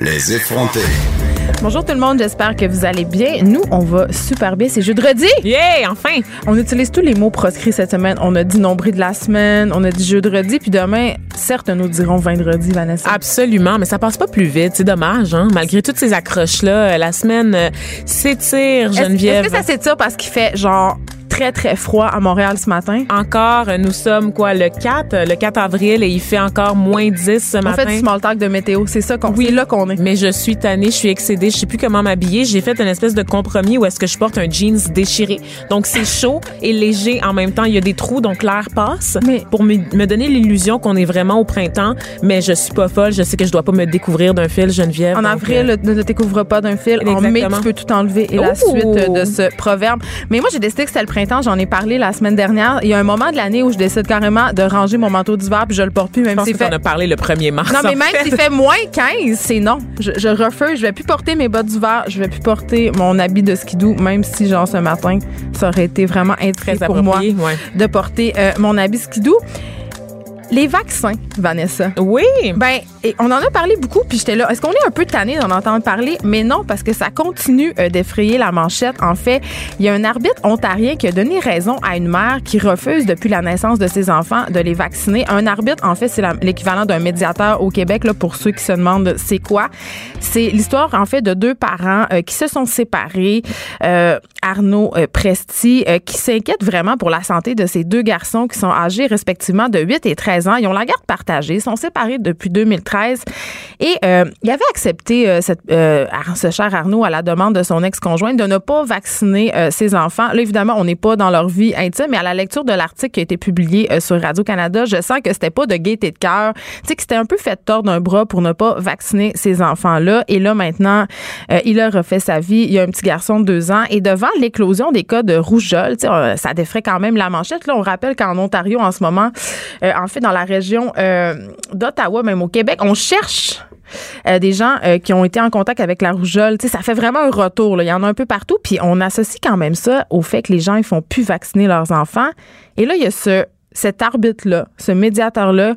Les effrontés. Bonjour tout le monde, j'espère que vous allez bien. Nous, on va super bien. C'est jeudi. Yeah, enfin! On utilise tous les mots proscrits cette semaine. On a dit nombril de la semaine, on a dit jeudi, puis demain, certes, nous dirons vendredi, Vanessa. Absolument, mais ça passe pas plus vite. C'est dommage, hein? Malgré toutes ces accroches-là, euh, la semaine euh, s'étire, Est-ce- Geneviève. Est-ce que ça s'étire parce qu'il fait genre très très froid à Montréal ce matin? Encore, euh, nous sommes quoi, le 4, euh, le 4 avril, et il fait encore moins 10 ce On matin. fait du small talk de météo, c'est ça qu'on Oui. là qu'on Mais je suis tannée, je suis excédée, je sais plus comment m'habiller. J'ai fait une espèce de compromis où est-ce que je porte un jeans déchiré. Donc c'est chaud et léger en même temps. Il y a des trous, donc l'air passe. Mais- pour me, me donner l'illusion qu'on est vraiment au printemps, mais je suis pas folle. Je sais que je dois pas me découvrir d'un fil, Geneviève. En avril, euh, ne te découvre pas d'un fil. En mai, Exactement. tu peux tout enlever. Et la suite de ce proverbe. Mais moi, j'ai décidé que c'était le printemps. J'en ai parlé la semaine dernière. Il y a un moment de l'année où je décide carrément de ranger mon manteau d'hiver puis je le porte plus, je même pense s'il que fait t'en as parlé le 1er mars. Non, mais en même s'il fait moins 15, c'est non. Je, je refuse. Je vais plus porter mes bottes d'hiver. Je vais plus porter mon habit de skidoo, même si, genre, ce matin, ça aurait été vraiment Très pour moi ouais. de porter euh, mon habit skidoo. Les vaccins, Vanessa. Oui. Ben, et on en a parlé beaucoup, puis j'étais là. Est-ce qu'on est un peu tanné d'en entendre parler? Mais non, parce que ça continue euh, d'effrayer la manchette. En fait, il y a un arbitre ontarien qui a donné raison à une mère qui refuse depuis la naissance de ses enfants de les vacciner. Un arbitre, en fait, c'est l'équivalent d'un médiateur au Québec, là, pour ceux qui se demandent c'est quoi. C'est l'histoire, en fait, de deux parents euh, qui se sont séparés. Euh, Arnaud euh, Presti, qui s'inquiète vraiment pour la santé de ces deux garçons qui sont âgés respectivement de 8 et 13 Ils ont la garde partagée, sont séparés depuis 2013 et euh, il avait accepté euh, euh, ce cher Arnaud à la demande de son ex-conjointe de ne pas vacciner euh, ses enfants. Là, évidemment, on n'est pas dans leur vie intime, mais à la lecture de l'article qui a été publié euh, sur Radio-Canada, je sens que c'était pas de gaieté de cœur. Tu sais, que c'était un peu fait tordre d'un bras pour ne pas vacciner ces enfants-là. Et là, maintenant, il a refait sa vie. Il y a un petit garçon de deux ans. Et devant l'éclosion des cas de rougeole, ça défrait quand même la manchette. Là, on rappelle qu'en Ontario, en ce moment, en fait, dans la région euh, d'Ottawa, même au Québec, on cherche euh, des gens euh, qui ont été en contact avec la rougeole. Ça fait vraiment un retour. Il y en a un peu partout. Puis on associe quand même ça au fait que les gens ils font plus vacciner leurs enfants. Et là, il y a ce, cet arbitre-là, ce médiateur-là,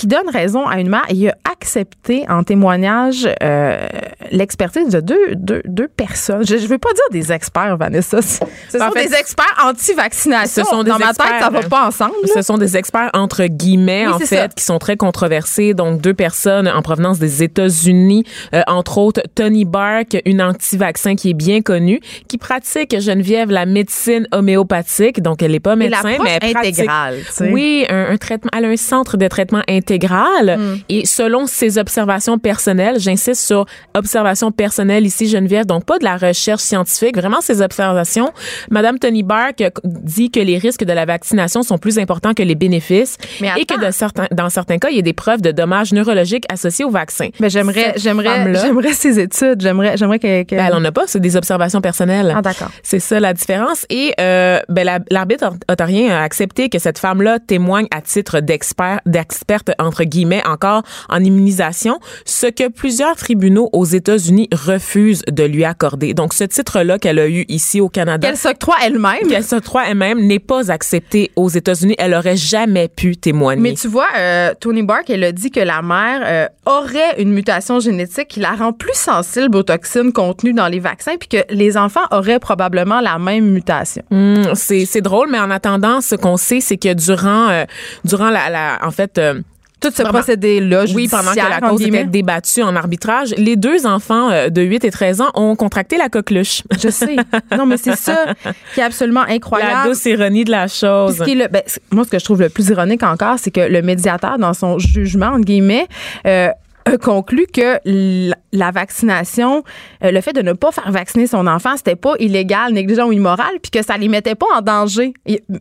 qui donne raison à une mère et il a accepté en témoignage euh, l'expertise de deux, deux, deux personnes. Je ne veux pas dire des experts, Vanessa. Ce En sont fait, des experts anti-vaccination. ce sont des Dans ma tête, experts, ça va pas ensemble. là. Ce sont des experts entre guillemets Oui, en fait ça. qui sont très controversés. Donc deux personnes en provenance des États-Unis, euh, entre autres Tony Bark, une anti-vaccin qui est bien connue, qui pratique Geneviève la médecine homéopathique. Donc elle n'est pas médecin, mais elle pratique. intégrale, tu sais. Oui, un, un traitement. Elle a un centre de traitement intégral Mm. et selon ses observations personnelles, j'insiste sur observations personnelles ici Geneviève, donc pas de la recherche scientifique, vraiment ses observations. Madame Tony Bark dit que les risques de la vaccination sont plus importants que les bénéfices Mais et que attends. de certains, dans certains cas, il y a des preuves de dommages neurologiques associés au vaccin. Mais j'aimerais, j'aimerais, j'aimerais ces études. J'aimerais, j'aimerais que. que- Ben, elle en a pas, c'est des observations personnelles. Ah, d'accord. C'est ça la différence. Et euh, ben, la- l'arbitre ontarien a accepté que cette femme-là témoigne à titre d'expert, d'experte entre guillemets encore en immunisation, ce que plusieurs tribunaux aux États-Unis refusent de lui accorder. Donc ce titre-là qu'elle a eu ici au Canada. Qu'elle s'octroie elle-même. Qu'elle se croit elle-même n'est pas accepté aux États-Unis. Elle aurait jamais pu témoigner. Mais tu vois, euh, Tony Bark, elle a dit que la mère euh, aurait une mutation génétique qui la rend plus sensible aux toxines contenues dans les vaccins, puis que les enfants auraient probablement la même mutation. Hum, c'est c'est drôle, mais en attendant, ce qu'on sait, c'est que durant euh, durant la, la en fait Tout ce procédé-là, Oui, pendant que la cause était débattue en arbitrage, les deux enfants euh, de 8 et 13 ans ont contracté la coqueluche. Je sais. Non, mais c'est ça qui est absolument La incroyable. douce ironie de la chose. ce qui est le- ben, moi, ce que je trouve le plus ironique encore, c'est que le médiateur, dans son jugement, entre guillemets, euh, a conclu que la, vaccination, euh, le fait de ne pas faire vacciner son enfant, c'était pas illégal, négligent ou immoral, puis que ça les mettait pas en danger.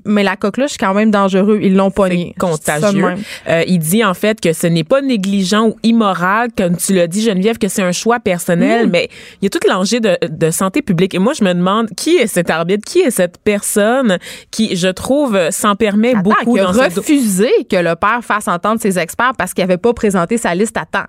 Mais la coqueluche, c'est quand même dangereux. Ils l'ont pogné. Contagieux. Euh, il dit en fait que ce n'est pas négligent ou immoral, comme tu l'as dit Geneviève, que c'est un choix personnel, Mm. mais il y a tout l'enjeu de, de santé publique. Et moi, je me demande qui est cet arbitre, qui est cette personne qui, je trouve, s'en permet Attends, beaucoup qui a dans ce que le père fasse entendre ses experts parce qu'il avait pas présenté sa liste à temps?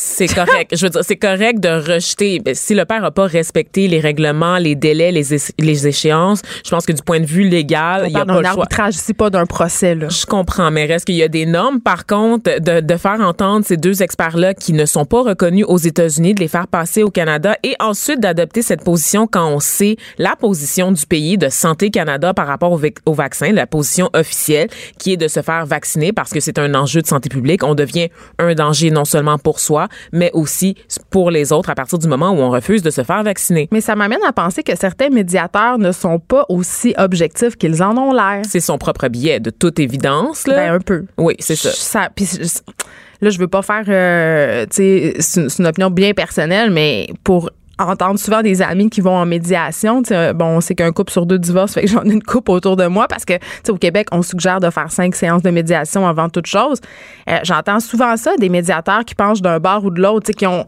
C'est correct. Je veux dire, c'est correct de rejeter. Ben, Si le père n'a pas respecté les règlements, les délais, les, les échéances, je pense que du point de vue légal, il n'y a pas le choix. arbitrage ici, pas d'un procès. Là. Je comprends, mais reste qu'il y a des normes. Par contre, de, de faire entendre ces deux experts-là qui ne sont pas reconnus aux États-Unis, de les faire passer au Canada et ensuite d'adopter cette position quand on sait la position du pays de Santé Canada par rapport au, au vaccin, la position officielle qui est de se faire vacciner parce que c'est un enjeu de santé publique. On devient un danger non seulement pour soi, mais aussi pour les autres à partir du moment où on refuse de se faire vacciner. Mais ça m'amène à penser que certains médiateurs ne sont pas aussi objectifs qu'ils en ont l'air. C'est son propre biais, de toute évidence. Là. Ben, un peu. oui, c'est ça. Ça- là, je veux pas faire, euh, tu sais, c'est une opinion bien personnelle, mais pour entendre souvent des amis qui vont en médiation, bon, on sait qu'un couple sur deux divorce, fait que j'en ai une couple autour de moi parce que, tu sais, au Québec, on suggère de faire cinq séances de médiation avant toute chose. Euh, J'entends souvent ça, des médiateurs qui penchent d'un bord ou de l'autre, tu sais, qui ont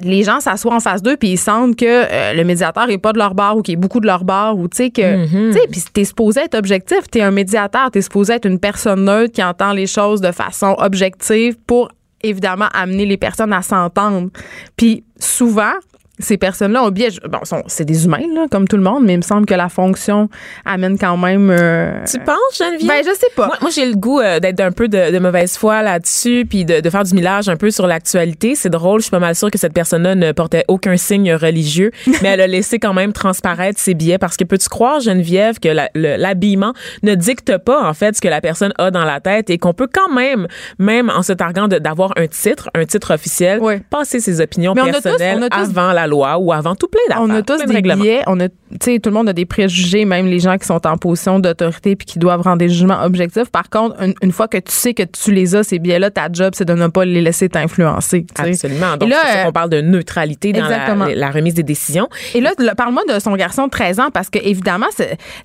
les gens s'assoient en face d'eux puis ils sentent que euh, le médiateur est pas de leur bord ou qu'il est beaucoup de leur bord ou tu sais que tu sais puis t'es supposé être objectif t'es un médiateur t'es supposé être une personne neutre qui entend les choses de façon objective pour évidemment amener les personnes à s'entendre puis souvent ces personnes-là ont biais. Bon, c'est des humains, là, comme tout le monde, mais il me semble que la fonction amène quand même. euh, Tu penses, Geneviève? Ben, je sais pas. Moi, moi, j'ai le goût euh, d'être un peu de, de mauvaise foi là-dessus, puis de, de faire du millage un peu sur l'actualité. C'est drôle, je suis pas mal sûre que cette personne-là ne portait aucun signe religieux, mais elle a laissé quand même transparaître ses billets parce que peux-tu croire, Geneviève, que l'habillement ne dicte pas en fait ce que la personne a dans la tête et qu'on peut quand même, même en se targuant d'avoir un titre, un titre officiel, passer ses opinions Mais on a tous- personnelles on a tous- avant la loi ou avant tout plein d'affaires. On a tous de des règlements. billets, on a, tu sais, tout le monde a des préjugés, même les gens qui sont en position d'autorité puis qui doivent rendre des jugements objectifs. Par contre, une, une fois que tu sais que tu les as, ces billets-là, ta job, c'est de ne pas les laisser t'influencer. Absolument. Donc, là, c'est ça qu'on parle de neutralité dans la, la remise des décisions. Et là, le- parle-moi de son garçon de 13 ans parce que évidemment,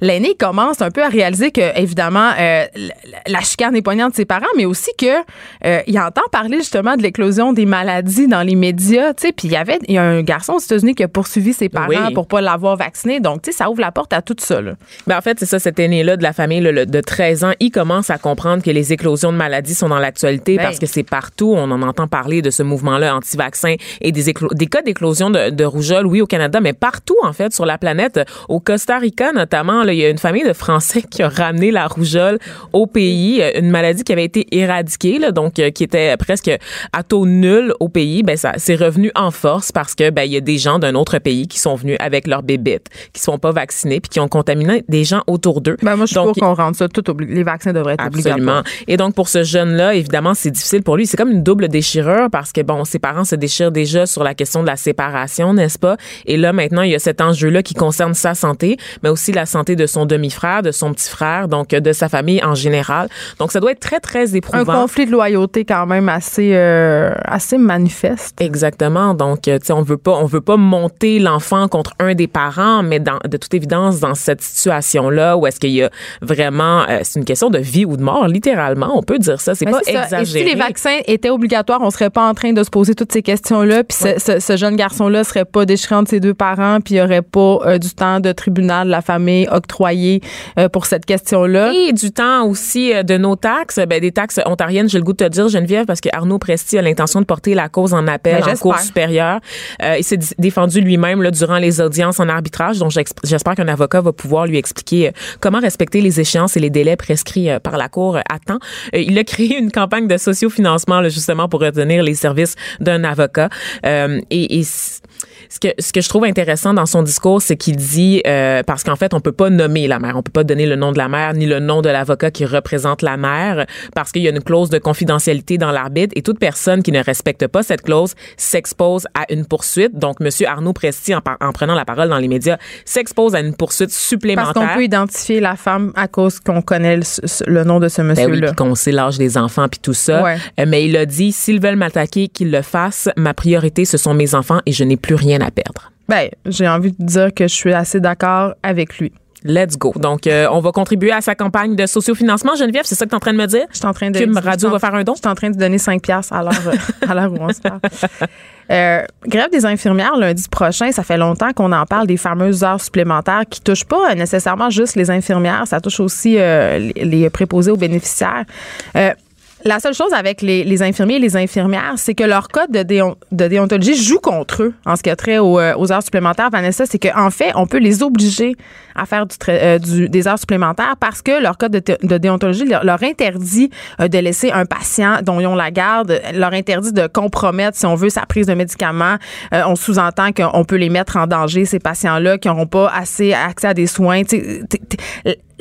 l'aîné commence un peu à réaliser que évidemment euh, la, la chicane est poignante de ses parents, mais aussi que euh, il entend parler justement de l'éclosion des maladies dans les médias, tu sais. Puis il y avait il y a un garçon aux États-Unis qui a poursuivi ses parents Oui. pour pas l'avoir vacciné, donc tu sais ça ouvre la porte à tout ça. Là. Ben, en fait, c'est ça, cet aîné-là de la famille le- le- de 13 ans, il commence à comprendre que les éclosions de maladies sont dans l'actualité Ben. parce que c'est partout. On en entend parler de ce mouvement-là anti-vaccin et des, des cas d'éclosion de, de rougeole, oui, au Canada, mais partout, en fait, sur la planète. Au Costa Rica, notamment, là, il y a une famille de Français qui a ramené la rougeole au pays, euh, une maladie qui avait été éradiquée, là, donc euh, qui était presque à taux nul au pays. Ben, ça c'est revenu en force parce que ben, il y a des gens d'un autre pays qui sont venus avec leurs bébites, qui sont pas vaccinés puis qui ont contaminé des gens autour d'eux. Ben moi je suis Donc, pour qu'on rende ça tout les vaccins devraient être Absolument. obligatoires. Et donc pour ce jeune-là, évidemment, c'est difficile pour lui. C'est comme une double déchirure parce que bon, ses parents se déchirent déjà sur la question de la séparation, n'est-ce pas? Et là maintenant, il y a cet enjeu-là qui concerne sa santé, mais aussi la santé de son demi-frère, de son petit frère, donc de sa famille en général. Donc ça doit être très très Un éprouvant. conflit de loyauté quand même assez euh, assez manifeste. Exactement. Donc, euh, tu sais, on veut pas, on veut pas monter l'enfant contre un des parents, mais dans, de toute évidence, dans cette situation-là, où est-ce qu'il y a vraiment, euh, c'est une question de vie ou de mort, littéralement, on peut dire ça. C'est Ben, pas ça. Et exagéré. si les vaccins étaient obligatoires, on serait pas en train de se poser toutes ces questions-là. Puis ce, ce- ce jeune garçon-là serait pas déchiré entre ses deux parents, puis il y aurait pas euh, du temps de tribunal de la famille octroyé euh, pour cette question-là. Et du temps aussi euh, de nos taxes, ben, des taxes ontariennes, j'ai le goût de te dire, Geneviève, parce que Arnaud Presti a l'intention de porter la cause en appel Ben, en j'espère. cour supérieure. Euh, il s'est d- défendu lui-même là, durant les audiences en arbitrage, donc j'espère qu'un avocat va pouvoir lui expliquer euh, comment respecter les échéances et les délais prescrits euh, par la cour euh, à temps. Il a créé une campagne de sociofinancement là, justement pour retenir les services d'un avocat. Ce que ce que je trouve intéressant dans son discours, c'est qu'il dit euh, parce qu'en fait, on peut pas nommer la mère, on peut pas donner le nom de la mère ni le nom de l'avocat qui représente la mère parce qu'il y a une clause de confidentialité dans l'arbitre et toute personne qui ne respecte pas cette clause s'expose à une poursuite. Donc, Monsieur Arnaud Presti, en, en prenant la parole dans les médias, s'expose à une poursuite supplémentaire. Parce qu'on peut identifier la femme à cause qu'on connaît le, le, nom de ce monsieur-là. Ben oui, qu'on sait l'âge des enfants puis tout ça. Ouais. Euh, mais il a dit s'ils veulent m'attaquer, qu'ils le fassent. Ma priorité, ce sont mes enfants et je n'ai plus rien à perdre. Ben, j'ai envie de dire que je suis assez d'accord avec lui. Let's go. Donc, euh, on va contribuer à sa campagne de sociofinancement. Geneviève, c'est ça que tu es en train de me dire? Je suis en train de. Cube Radio va faire un don? Je suis en train de donner 5 piastres à l'heure, à l'heure où on se parle. Euh, grève des infirmières lundi prochain, ça fait longtemps qu'on en parle des fameuses heures supplémentaires qui touchent pas nécessairement juste les infirmières, ça touche aussi euh, les, les préposés aux bénéficiaires. Euh, la seule chose avec les, infirmiers et les infirmières, c'est que leur code de, déon, de, déontologie joue contre eux en ce qui a trait aux, aux heures supplémentaires. Vanessa, c'est qu'en en fait, on peut les obliger à faire euh, des heures supplémentaires parce que leur code de, déontologie leur, interdit euh, de laisser un patient dont ils ont la garde, leur interdit de compromettre, si on veut, sa prise de médicaments. Euh, on sous-entend qu'on peut les mettre en danger, ces patients-là, qui n'auront pas assez accès à des soins.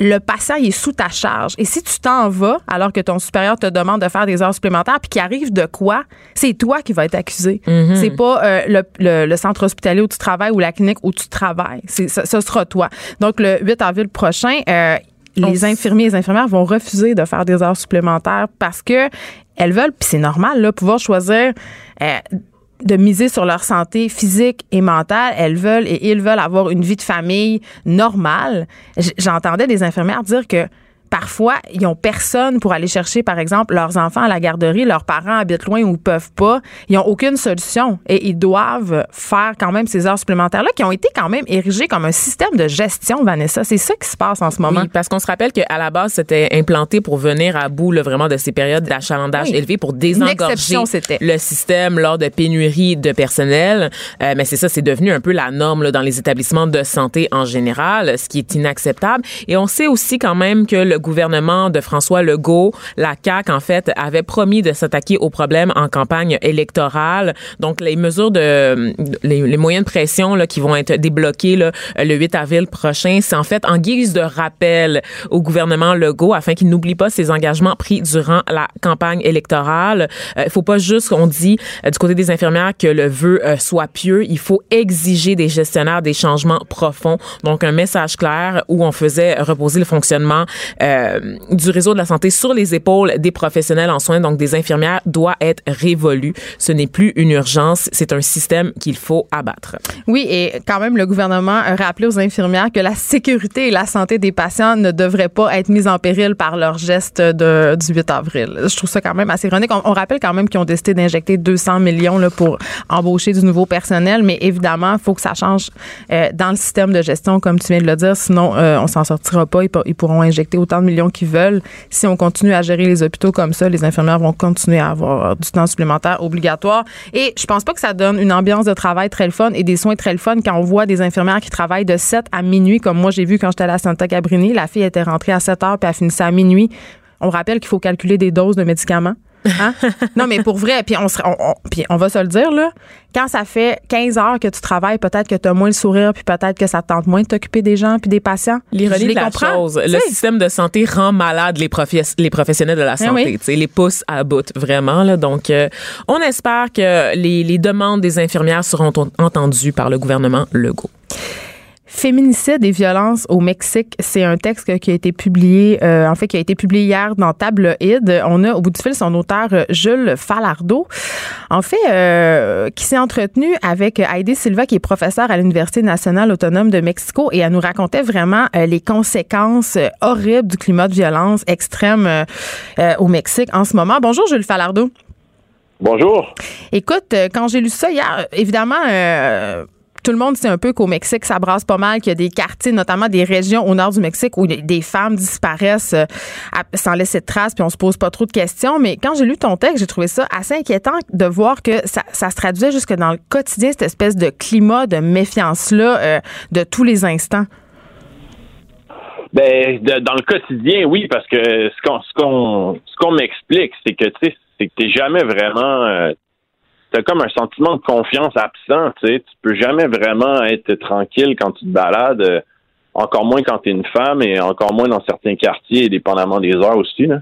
Le patient il est sous ta charge. Et si tu t'en vas alors que ton supérieur te demande de faire des heures supplémentaires, puis qu'il arrive de quoi, c'est toi qui vas être accusé. Mm-hmm. C'est pas euh, le, le, le, centre hospitalier où tu travailles ou la clinique où tu travailles. Ce, ce sera toi. Donc, le 8 avril prochain, euh, les infirmiers et les infirmières vont refuser de faire des heures supplémentaires parce que elles veulent, puis c'est normal, là, pouvoir choisir euh, de miser sur leur santé physique et mentale. Elles veulent et ils veulent avoir une vie de famille normale. J'entendais des infirmières dire que parfois, ils n'ont personne pour aller chercher, par exemple, leurs enfants à la garderie. Leurs parents habitent loin ou peuvent pas. Ils n'ont aucune solution et ils doivent faire quand même ces heures supplémentaires-là qui ont été quand même érigées comme un système de gestion, Vanessa. C'est ça qui se passe en ce moment. Oui, parce qu'on se rappelle qu'à la base, c'était implanté pour venir à bout là, vraiment de ces périodes d'achalandage oui. élevé pour désengorger le système lors de pénuries de personnel. Euh, mais c'est ça, c'est devenu un peu la norme là, dans les établissements de santé en général, ce qui est inacceptable. Et on sait aussi quand même que le gouvernement de François Legault, la CAQ, en fait, avait promis de s'attaquer aux problèmes en campagne électorale. Donc, les mesures de, les, moyens de pression là, qui vont être débloqués là, le 8 avril prochain, c'est en fait en guise de rappel au gouvernement Legault afin qu'il n'oublie pas ses engagements pris durant la campagne électorale. Il euh, faut pas juste qu'on dit euh, du côté des infirmières que le vœu euh, soit pieux. Il faut exiger des gestionnaires des changements profonds. Donc, un message clair où on faisait reposer le fonctionnement euh, du réseau de la santé sur les épaules des professionnels en soins, donc des infirmières, doit être révolu. Ce n'est plus une urgence, c'est un système qu'il faut abattre. Oui, et quand même, le gouvernement a rappelé aux infirmières que la sécurité et la santé des patients ne devraient pas être mises en péril par leur geste du 8 avril. Je trouve ça quand même assez ironique. On, rappelle quand même qu'ils ont décidé d'injecter 200 millions pour embaucher du nouveau personnel, mais évidemment, il faut que ça change euh, dans le système de gestion, comme tu viens de le dire, sinon euh, on s'en sortira pas. Ils, ils pourront injecter de millions qu'ils veulent. Si on continue à gérer les hôpitaux comme ça, les infirmières vont continuer à avoir du temps supplémentaire obligatoire. Et je pense pas que ça donne une ambiance de travail très fun et des soins très fun quand on voit des infirmières qui travaillent de 7 à minuit, comme moi j'ai vu quand j'étais à la Santa Cabrini. La fille était rentrée à 7 heures puis elle finissait à minuit. On rappelle qu'il faut calculer des doses de médicaments. Hein? non, mais pour vrai, puis on, on, on, puis on va se le dire, là, quand ça fait 15 heures que tu travailles, peut-être que tu as moins le sourire, puis peut-être que ça te tente moins de t'occuper des gens puis des patients. L'ironie de la chose, le système de santé rend malade les, professionnels de la santé, oui. les pousse à bout, vraiment. Là, donc, euh, on espère que les, les demandes des infirmières seront entendues par le gouvernement Legault. Féminicide et violence au Mexique, c'est un texte qui a été publié, euh, en fait, qui a été publié hier dans Tabloïd. On a au bout du fil son auteur Jules Falardeau, en fait, euh, qui s'est entretenu avec Heidi Silva, qui est professeure à l'Université nationale autonome de Mexico, et elle nous racontait vraiment euh, les conséquences horribles du climat de violence extrême euh, au Mexique en ce moment. Bonjour Jules Falardeau. Bonjour. Écoute, quand j'ai lu ça hier, évidemment tout le monde sait un peu qu'au Mexique, ça brasse pas mal, qu'il y a des quartiers, notamment des régions au nord du Mexique où des femmes disparaissent euh, sans laisser de traces, puis on se pose pas trop de questions. Mais quand j'ai lu ton texte, j'ai trouvé ça assez inquiétant de voir que ça, se traduisait jusque dans le quotidien, cette espèce de climat de méfiance-là euh, de tous les instants. Ben, dans le quotidien, oui, parce que ce qu'on m'explique, c'est que tu sais, c'est que t'es jamais vraiment euh, t'as comme un sentiment de confiance absent, tu sais. Tu peux jamais vraiment être tranquille quand tu te balades, euh, encore moins quand tu es une femme et encore moins dans certains quartiers, dépendamment des heures aussi, là.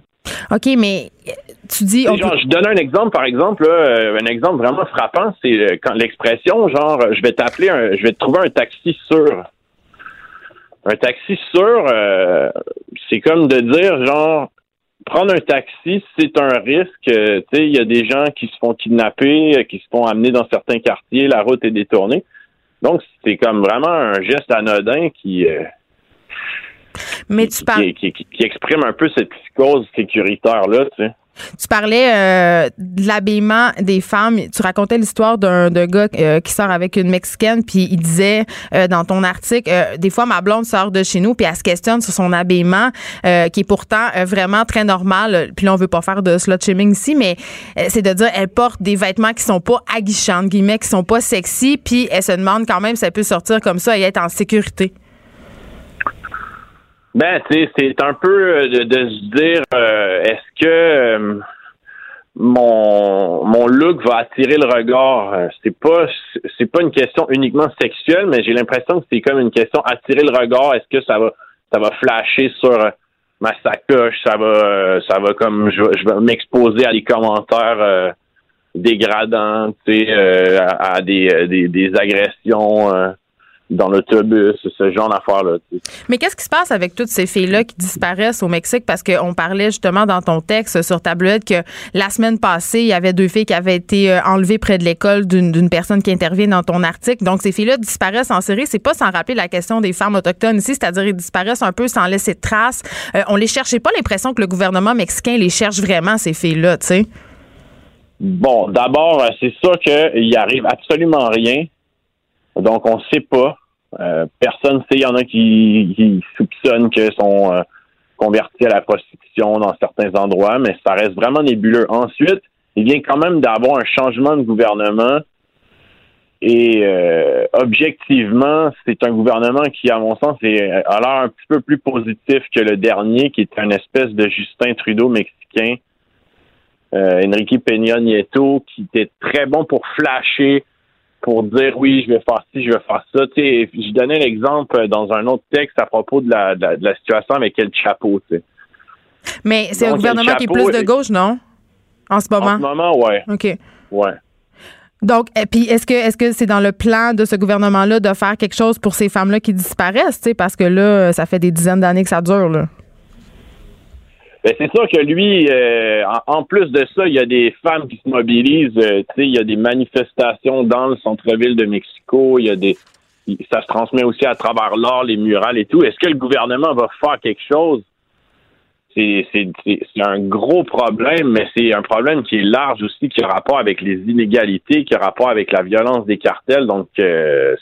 OK, mais euh, tu dis. On genre, peut- je donne un exemple, par exemple, là, euh, un exemple vraiment frappant, c'est quand l'expression, genre, je vais t'appeler, un, je vais te trouver un taxi sûr. Un taxi sûr, euh, c'est comme de dire, genre, prendre un taxi, c'est un risque. euh, tu sais, il y a des gens qui se font kidnapper, euh, qui se font amener dans certains quartiers, la route est détournée. Donc, c'est comme vraiment un geste anodin qui, euh, mais qui, tu parles. qui, qui- qui exprime un peu cette psychose sécuritaire-là, tu sais. Tu parlais euh, de l'habillement des femmes. Tu racontais l'histoire d'un gars euh, qui sort avec une Mexicaine, puis il disait euh, dans ton article, euh, des fois ma blonde sort de chez nous, puis elle se questionne sur son habillement, qui est pourtant vraiment très normal. Puis là, on veut pas faire de slut shaming ici, mais c'est de dire elle porte des vêtements qui sont pas aguichants, guillemets, qui sont pas sexy, puis elle se demande quand même si elle peut sortir comme ça et être en sécurité. Ben, c'est un peu euh, de, de se dire, euh, est-ce que euh, mon mon look va attirer le regard? Euh, C'est pas c'est pas une question uniquement sexuelle, mais j'ai l'impression que c'est comme une question attirer le regard. Est-ce que ça va ça va flasher sur euh, ma sacoche? Ça va ça va comme je, vais- je vais m'exposer à des commentaires euh, dégradants, tu sais, à, à des, des des agressions. Dans l'autobus, ce genre d'affaires-là. Mais qu'est-ce qui se passe avec toutes ces filles-là qui disparaissent au Mexique? Parce qu'on parlait justement dans ton texte sur tablette que la semaine passée, il y avait deux filles qui avaient été euh, enlevées près de l'école d'une personne qui intervient dans ton article. Donc, ces filles-là disparaissent en série. C'est pas sans rappeler la question des femmes autochtones ici, c'est-à-dire ils disparaissent un peu sans laisser de traces. Euh, on les cherche. J'ai pas l'impression que le gouvernement mexicain les cherche vraiment, ces filles-là, tu sais. Bon, d'abord, euh, c'est sûr qu'il arrive absolument rien. Donc, on ne sait pas. Euh, personne ne sait. Il y en a qui, soupçonnent qu'elles sont euh, converties à la prostitution dans certains endroits, mais ça reste vraiment nébuleux. Ensuite, il vient quand même d'avoir un changement de gouvernement. Et euh, objectivement, c'est un gouvernement qui, à mon sens, est, a l'air un petit peu plus positif que le dernier, qui est un espèce de Justin Trudeau mexicain Enrique Peña Nieto, qui était très bon pour flasher, pour dire oui, je vais faire ci, je vais faire ça. Tu sais, je donnais l'exemple dans un autre texte à propos de la, de la, de la situation avec El Chapo. Tu sais. Mais c'est un gouvernement qui est chapeau plus de gauche, non? En ce En moment. ce moment, ouais, OK. ouais. Donc, et puis est-ce que est-ce que c'est dans le plan de ce gouvernement-là de faire quelque chose pour ces femmes-là qui disparaissent, tu sais, parce que là, ça fait des dizaines d'années que ça dure, là. Ben, c'est sûr que lui, euh, en, plus de ça, il y a des femmes qui se mobilisent. euh, il y a des manifestations dans le centre-ville de Mexico. Il y a des, ça se transmet aussi à travers l'art, les murales et tout. Est-ce que le gouvernement va faire quelque chose? C'est un gros problème, mais c'est un problème qui est large aussi, qui a rapport avec les inégalités, qui a rapport avec la violence des cartels. Donc, euh,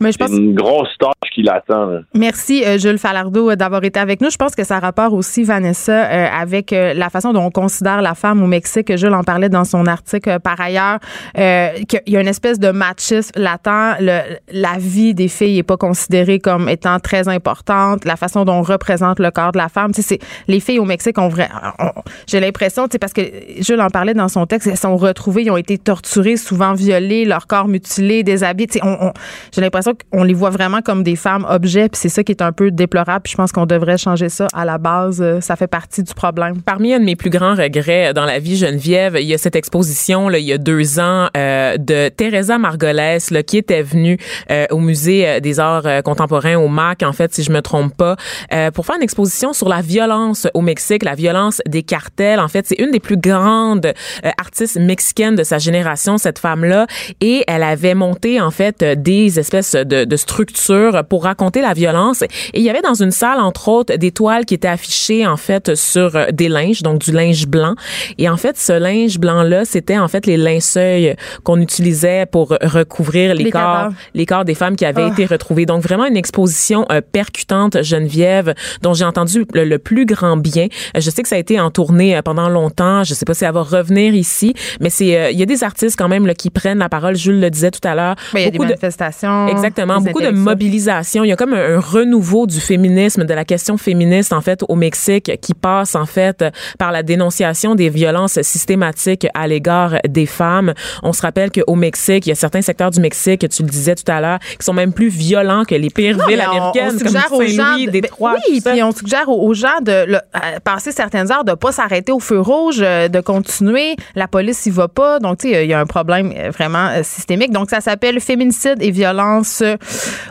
Mais je c'est une grosse tâche qui l'attend. là. Merci euh, Jules Falardeau euh, d'avoir été avec nous. Je pense que ça a rapport aussi Vanessa euh, avec euh, la façon dont on considère la femme au Mexique. Jules en parlait dans son article par ailleurs qu'il y a une espèce de machisme latent. Le- la vie des filles n'est pas considérée comme étant très importante. La façon dont on représente le corps de la femme, tu sais, c'est les filles au Mexique ont vrai. on- J'ai l'impression, tu sais, parce que Jules en parlait dans son texte, elles sont retrouvées, ils ont été torturées, souvent violées, leur corps mutilé, déshabillés. Tu sais, on- on- J'ai l'impression qu'on les voit vraiment comme des femmes objets, puis c'est ça qui est un peu déplorable. Puis je pense qu'on devrait changer ça à la base. Euh, Ça fait partie du problème. Parmi un de mes plus grands regrets dans la vie, Geneviève, il y a cette exposition là, il y a deux ans euh, de Teresa Margolès là, qui était venue euh, au musée euh, des arts euh, contemporains au MAC, en fait, si je me trompe pas, euh, pour faire une exposition sur la violence au Mexique, la violence des cartels. En fait, c'est une des plus grandes artistes mexicaines de sa génération, cette femme-là, et elle avait monté en fait des espèces de, de structures pour raconter la violence. Et il y avait dans une salle, entre autres, des toiles qui étaient affichées en fait sur euh, des linges, donc du linge blanc. Et en fait, ce linge blanc-là, c'était en fait les linceuils qu'on utilisait pour recouvrir les, Les corps, cadavres. les corps des femmes qui avaient Ah. été retrouvées. Donc vraiment une exposition euh, percutante, Geneviève, dont j'ai entendu le, le plus grand bien. Euh, Je sais que ça a été en tournée pendant longtemps. Je sais pas si elle va revenir ici, mais c'est euh, il y a des artistes quand même là, qui prennent la parole. Jules le disait tout à l'heure. Il y a des Beaucoup de- manifestations. Exactement. Beaucoup de mobilisation. Il y a comme un, un renouveau du féminisme, de la question féministe, en fait, au Mexique, qui passe, en fait, par la dénonciation des violences systématiques à l'égard des femmes. On se rappelle qu'au Mexique, il y a certains secteurs du Mexique, tu le disais tout à l'heure, qui sont même plus violents que les pires Non, villes on- américaines, on comme suggère aux gens Saint-Louis, de- Détroit. ben oui, puis on suggère aux, gens de euh, passer certaines heures, de pas s'arrêter au feu rouge, euh, de continuer. La police y va pas. Donc, tu sais, il y a un problème euh, vraiment systémique. Donc, ça s'appelle Féminicide et violence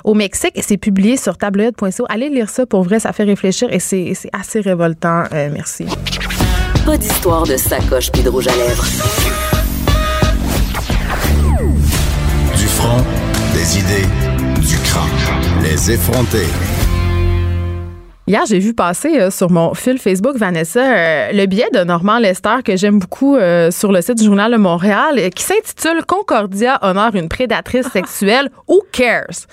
au Mexique. Et c'est publié sur tabloïd.co. Allez lire ça pour vrai, ça fait réfléchir et c'est c'est assez révoltant. Euh, merci. Pas d'histoire de sacoche puis de rouge à lèvres. Du front, des idées, du crâne. Les effronter. Hier, j'ai vu passer euh, sur mon fil Facebook, Vanessa, euh, le billet de Normand Lester que j'aime beaucoup euh, sur le site du Journal de Montréal euh, qui s'intitule Concordia honore une prédatrice sexuelle. Who cares?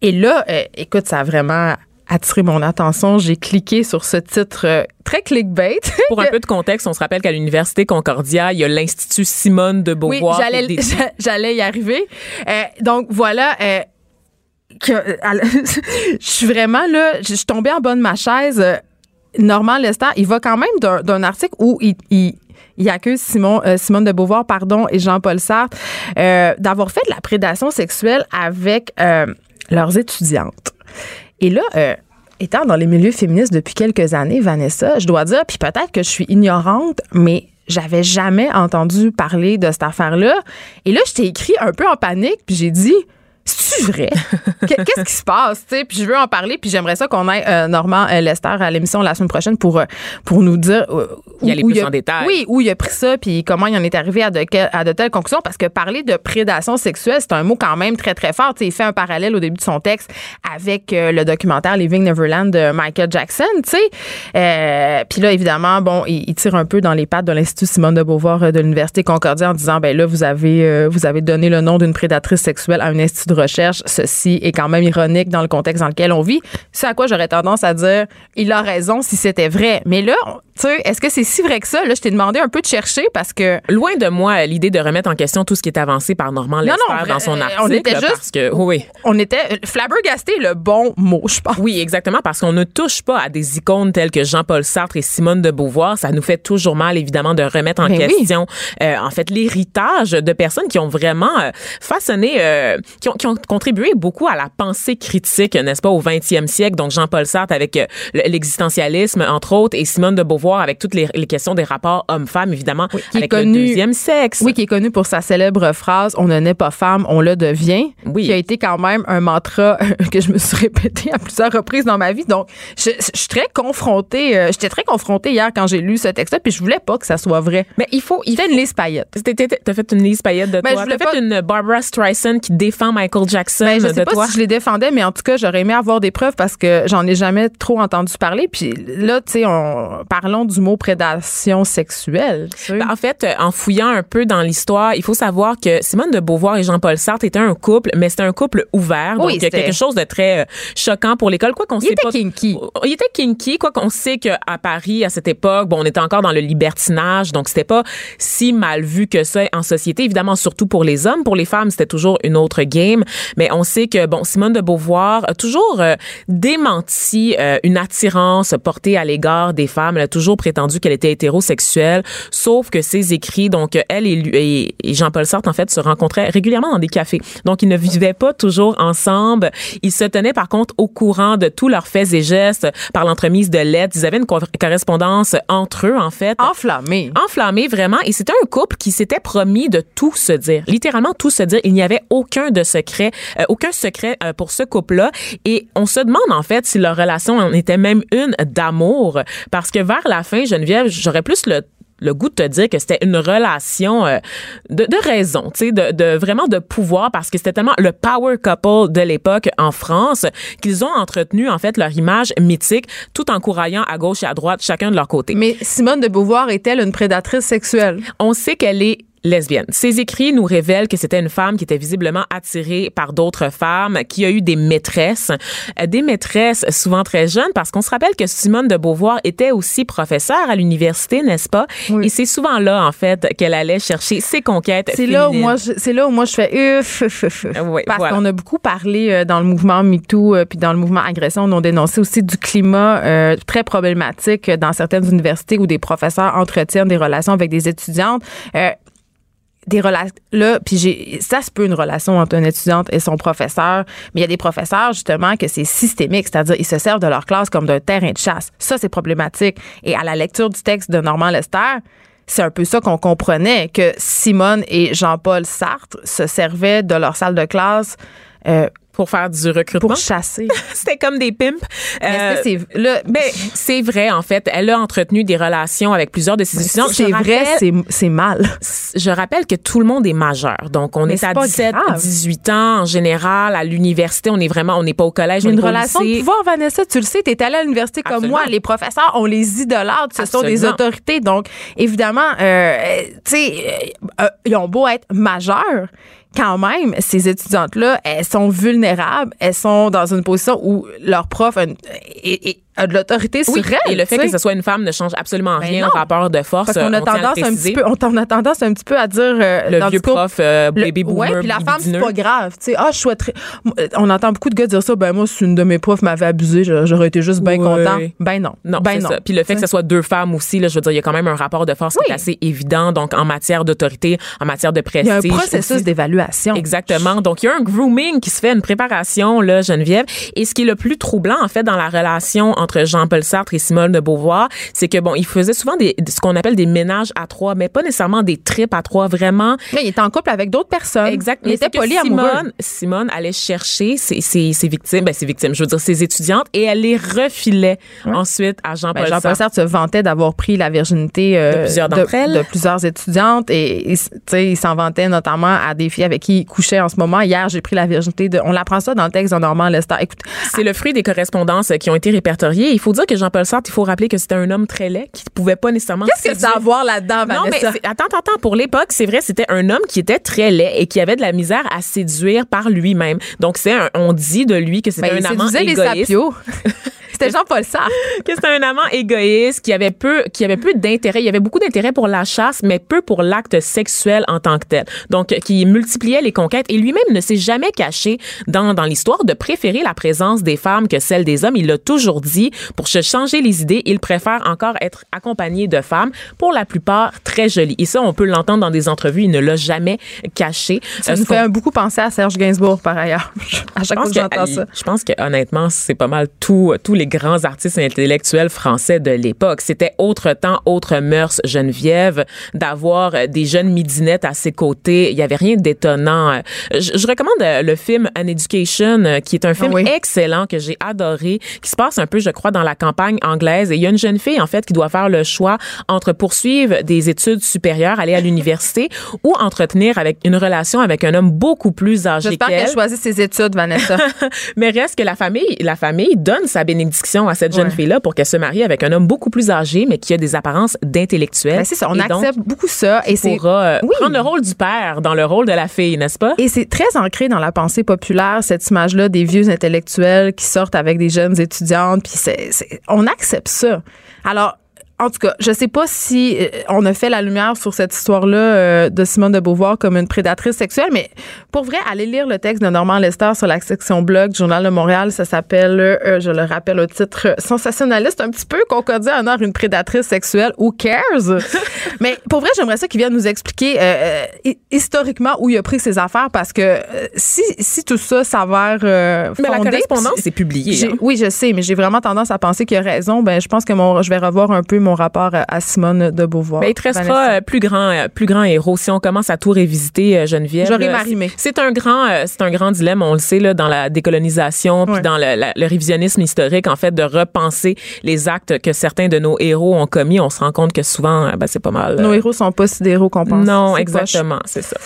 Et là, euh, écoute, ça a vraiment attiré mon attention. J'ai cliqué sur ce titre euh, très clickbait. Pour un peu de contexte, on se rappelle qu'à l'université Concordia, il y a l'Institut Simone de Oui, Beauvoir. j'allais, est dédié- j'allais y arriver. Euh, donc voilà. Que, euh, je suis vraiment là, je suis tombée en bas de ma chaise. Euh, Normand Lester, il va quand même d'un, article où il, il, accuse Simon, euh, Simone de Beauvoir pardon, et Jean-Paul Sartre d'avoir fait de la prédation sexuelle avec leurs étudiantes. Et là, étant dans les milieux féministes depuis quelques années, Vanessa, je dois dire, puis peut-être que je suis ignorante, mais j'avais jamais entendu parler de cette affaire-là. Et là, je t'ai écrit un peu en panique, puis j'ai dit. C'est vrai? Qu'est- Qu'est-ce qui se passe? tu sais? Puis je veux en parler, puis j'aimerais ça qu'on ait euh, Normand euh, Lester à l'émission la semaine prochaine pour, euh, pour nous dire euh, Y où plus il a- en détail. Oui, où il a pris ça, puis comment il en est arrivé à de, à de telles conclusions. Parce que parler de prédation sexuelle, c'est un mot quand même très, très fort. Tu sais, il fait un parallèle au début de son texte avec euh, le documentaire Living Neverland de Michael Jackson. tu sais. Puis là, évidemment, bon, il, il tire un peu dans les pattes de l'Institut Simone de Beauvoir de l'Université Concordia en disant, ben là, vous avez, vous avez donné le nom d'une prédatrice sexuelle à un institut recherche. Ceci est quand même ironique dans le contexte dans lequel on vit. C'est à quoi j'aurais tendance à dire, il a raison si c'était vrai. Mais là, tu sais, est-ce que c'est si vrai que ça? Là, je t'ai demandé un peu de chercher parce que Loin de moi l'idée de remettre en question tout ce qui est avancé par Normand Lester non, vrai- dans son euh, article. on était juste- parce que, oui, on était flabbergasté le bon mot, je pense. Oui, exactement, parce qu'on ne touche pas à des icônes telles que Jean-Paul Sartre et Simone de Beauvoir. Ça nous fait toujours mal, évidemment, de remettre en Ben oui. question, euh, en fait, l'héritage de personnes qui ont vraiment euh, façonné, euh, qui, ont, qui ont contribué beaucoup à la pensée critique, n'est-ce pas, au 20e siècle. Donc, Jean-Paul Sartre avec euh, le- l'existentialisme, entre autres, et Simone de Beauvoir avec toutes les, les questions des rapports hommes-femmes, évidemment, qui est avec connu- le deuxième sexe. Oui, qui est connu pour sa célèbre phrase On ne naît pas femme, on le devient. Oui. Qui a été quand même un mantra que je me suis répété à plusieurs reprises dans ma vie. Donc, je, je suis très confrontée. euh, J'étais très confrontée hier quand j'ai lu ce texte-là, puis je voulais pas que ça soit vrai. Mais il faut, il fait une liste paillette. T'as- fait une liste paillette de je toi. T'as fait pas- une Barbara Streisand qui défend Michael Jackson Ben, je de sais pas toi. si je les défendais, mais en tout cas, j'aurais aimé avoir des preuves parce que j'en ai jamais trop entendu parler. Puis là, tu sais, on- parlons du mot prédation sexuelle. Ben, en fait, euh, en fouillant un peu dans l'histoire, il faut savoir que Simone de Beauvoir et Jean-Paul Sartre étaient un couple, mais c'était un couple ouvert. Oui, donc, c'était- quelque chose de très euh, choquant pour l'école. Quoi qu'on Il sait était pas. kinky. Il était kinky. Quoi qu'on sait qu'à Paris, à cette époque, bon, on était encore dans le libertinage. Donc, c'était pas si mal vu que ça en société. Évidemment, surtout pour les hommes. Pour les femmes, c'était toujours une autre game. Mais on sait que, bon, Simone de Beauvoir a toujours euh, démenti euh, une attirance portée à l'égard des femmes. Elle a toujours prétendu qu'elle était hétérosexuelle. Sauf que ses écrits, donc, elle et, Jean-Paul Sartre, en fait, se rencontraient régulièrement dans des cafés. Donc, ils ne vivaient pas toujours ensemble. Ils se tenaient, par contre, au courant de tous leurs faits et gestes par l'entremise de lettres. Ils avaient une co- correspondance entre eux, en fait Enflammé. enflammé vraiment et c'était un couple qui s'était promis de tout se dire littéralement tout se dire il n'y avait aucun de secret euh, aucun secret euh, pour ce couple là et on se demande en fait si leur relation en était même une d'amour parce que vers la fin Geneviève j'aurais plus le le goût de te dire que c'était une relation euh, de, de raison, tu sais, de, de vraiment de pouvoir parce que c'était tellement le power couple de l'époque en France qu'ils ont entretenu en fait leur image mythique tout en couraillant à gauche et à droite chacun de leur côté. Mais Simone de Beauvoir est-elle une prédatrice sexuelle? On sait qu'elle est lesbienne. Ses écrits nous révèlent que c'était une femme qui était visiblement attirée par d'autres femmes, qui a eu des maîtresses, euh, des maîtresses souvent très jeunes, parce qu'on se rappelle que Simone de Beauvoir était aussi professeure à l'université, n'est-ce pas? Oui. Et c'est souvent là, en fait, qu'elle allait chercher ses conquêtes C'est là où moi, c'est là où moi je fais uff, uff, uff. Oui, Parce voilà. qu'on a beaucoup parlé euh, dans le mouvement MeToo euh, puis dans le mouvement agression, on a dénoncé aussi du climat euh, très problématique dans certaines universités où des professeurs entretiennent des relations avec des étudiantes. Euh, des relations là puis j'ai ça se peut une relation entre une étudiante et son professeur mais il y a des professeurs justement que c'est systémique c'est-à-dire ils se servent de leur classe comme d'un terrain de chasse. Ça c'est problématique. Et à la lecture du texte de Normand Lester c'est un peu ça qu'on comprenait que Simone et Jean-Paul Sartre se servaient de leur salle de classe euh, pour faire du recrutement? pour chasser. C'était comme des pimps. Mais Euh, c'est ben, c'est vrai, en fait. Elle a entretenu des relations avec plusieurs de ses étudiants. c'est Je vrai, c'est c'est mal. je rappelle que tout le monde est majeur. Donc, on Mais est c'est à pas 17, grave. 18 ans en général. À l'université, on est vraiment, on n'est pas au collège, on Une pas au relation de lycée. pouvoir, Vanessa, tu le sais, tu es allée à l'université comme moi. Les professeurs, on les idolâtre. Ce sont des autorités. Donc, évidemment, euh, tu sais, euh, euh, ils ont beau être majeurs. Quand même, ces étudiantes-là, elles sont vulnérables. Elles sont dans une position où leur prof a de l'autorité Oui, sur elles. et le fait que ce soit une femme ne change absolument Ben rien au rapport de force. Parce qu'on a on le tendance un petit peu, on, on a tendance un petit peu à dire euh, Le dans vieux discours, prof euh, baby boomer. Ouais, puis la femme, c'est pas grave. Tu sais, ah, je souhaiterais. On entend beaucoup de gars dire ça. Ben, moi, si une de mes profs m'avait abusé, j'aurais été juste bien content. Ben, non. Non, ben, non. Puis le fait que ce soit deux femmes aussi, là, je veux dire, il y a quand même un rapport de force qui Oui. est assez évident. Donc, en matière d'autorité, en matière de Il prestige. y a un processus d'évaluation. Exactement. Donc, il y a un grooming qui se fait, une préparation, là, Geneviève. Et ce qui est le plus troublant, en fait, dans la relation entre Jean-Paul Sartre et Simone de Beauvoir, c'est que, bon, il faisait souvent des, ce qu'on appelle des ménages à trois, mais pas nécessairement des tripes à trois, vraiment. Là, il était en couple avec d'autres personnes. Exact. Il Mais était c'est que poli amoureux. Simone, Simone allait chercher ses, ses, ses victimes, ben, ses victimes, je veux dire, ses étudiantes, et elle les refilait ensuite à Jean-Paul Ben, Jean-Paul Sartre. Sartre se vantait d'avoir pris la virginité euh, De plusieurs d'entre elles. de plusieurs étudiantes et et, tu sais, il s'en vantait notamment à des filles avec qui il couchait en ce moment. Hier, j'ai pris la virginité de. On l'apprend ça dans le texte de Normand Lester. Écoute, C'est le fruit des correspondances qui ont été répertoriées. Il faut dire que Jean-Paul Sartre, il faut rappeler que c'était un homme très laid qui ne pouvait pas nécessairement. qu'est-ce que ça a à voir là-dedans, Non, mais Vanessa? attends, attends, attends. Pour l'époque, c'est vrai, c'était un homme qui était très laid et qui avait de la misère à séduire par lui-même. Donc, c'est un- on dit de lui que c'était Ben, il un amant les égoïste. sapios. C'était Jean-Paul Sartre. que c'était un amant égoïste, qui avait peu, qui avait peu d'intérêt. Il y avait beaucoup d'intérêt pour la chasse, mais peu pour l'acte sexuel en tant que tel. Donc, qui multipliait les conquêtes et lui-même ne s'est jamais caché dans, dans l'histoire de préférer la présence des femmes que celle des hommes. Il l'a toujours dit. Pour se changer les idées, il préfère encore être accompagné de femmes, pour la plupart très jolies. Et ça, on peut l'entendre dans des entrevues. Il ne l'a jamais caché. Ça Euh, nous qu'on- fait beaucoup penser à Serge Gainsbourg, par ailleurs. à chaque fois que que, j'entends ça. je pense que honnêtement, c'est pas mal tout, tous les grands artistes intellectuels français de l'époque. C'était autre temps, autre mœurs, Geneviève, d'avoir des jeunes midinettes à ses côtés. Il y avait rien d'étonnant. Je, je recommande euh, le film An Education, euh, qui est un film Ah oui. excellent que j'ai adoré, qui se passe un peu, je crois, dans la campagne anglaise. Et il y a une jeune fille, en fait, qui doit faire le choix entre poursuivre des études supérieures, aller à l'université, ou entretenir avec une relation avec un homme beaucoup plus âgé J'espère qu'elle. qu'elle choisit ses études, Vanessa. Mais reste que la famille, la famille donne sa bénédiction à cette jeune Ouais. fille-là pour qu'elle se marie avec un homme beaucoup plus âgé, mais qui a des apparences d'intellectuel. Ben, c'est ça, on donc, accepte beaucoup ça. Et c'est pourra euh, Oui. prendre le rôle du père dans le rôle de la fille, n'est-ce pas? Et c'est très ancré dans la pensée populaire, cette image-là des vieux intellectuels qui sortent avec des jeunes étudiantes, puis on accepte ça. Alors, en tout cas, je sais pas si euh, on a fait la lumière sur cette histoire-là euh, de Simone de Beauvoir comme une prédatrice sexuelle, mais pour vrai, allez lire le texte de Normand Lester sur la section blog du Journal de Montréal. Ça s'appelle, euh, je le rappelle au titre sensationnaliste, un petit peu concordé en or une prédatrice sexuelle. Who cares? mais pour vrai, j'aimerais ça qu'il vienne nous expliquer euh, hi- historiquement où il a pris ses affaires parce que si, si tout ça s'avère euh, Mais la fondé, correspondance, c'est publié. hein. Oui, je sais, mais j'ai vraiment tendance à penser qu'il a raison. Ben, je pense que mon, je vais revoir un peu mon rapport à, Simone de Beauvoir. Ben, il te restera Vanessa. euh, plus grand, euh, plus grand héros. Si on commence à tout révisiter, euh, Geneviève. J'aurai euh, m'arrimer. C'est un grand, c'est un grand dilemme, on le sait là, dans la décolonisation, puis Ouais. dans le, la- le révisionnisme historique, en fait, de repenser les actes que certains de nos héros ont commis. On se rend compte que souvent, ben, c'est pas mal. Nos héros sont pas si des héros qu'on pense. non, exactement, c'est ça.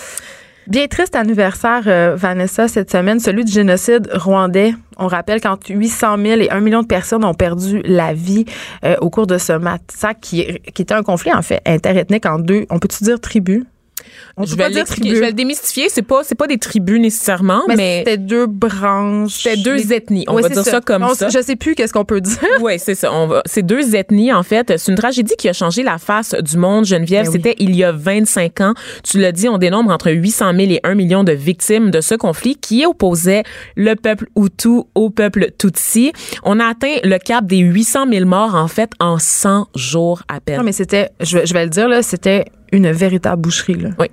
Bien triste anniversaire, euh, Vanessa, cette semaine, celui du génocide rwandais. On rappelle qu'entre 800 000 et 1 million de personnes ont perdu la vie euh, au cours de ce massacre qui, qui était un conflit, en fait, interethnique en deux, on peut-tu dire tribus? On je vais je le démystifier. C'est pas, c'est pas des tribus nécessairement, Mais, mais, c'était deux branches. c'était deux Les- ethnies. On Ouais, va dire ça, comme On- ça. Je sais plus qu'est-ce qu'on peut dire. Oui, c'est ça. On va, c'est deux ethnies, en fait. C'est une tragédie qui a changé la face du monde, Geneviève. Ben oui. C'était il y a 25 ans. Tu l'as dit, on dénombre entre 800 000 et 1 million de victimes de ce conflit qui opposait le peuple Hutu au peuple Tutsi. On a atteint le cap des 800 000 morts, en fait, en 100 jours à peine. Non, mais c'était, je, je vais le dire, là, c'était une véritable boucherie. Là. Oui.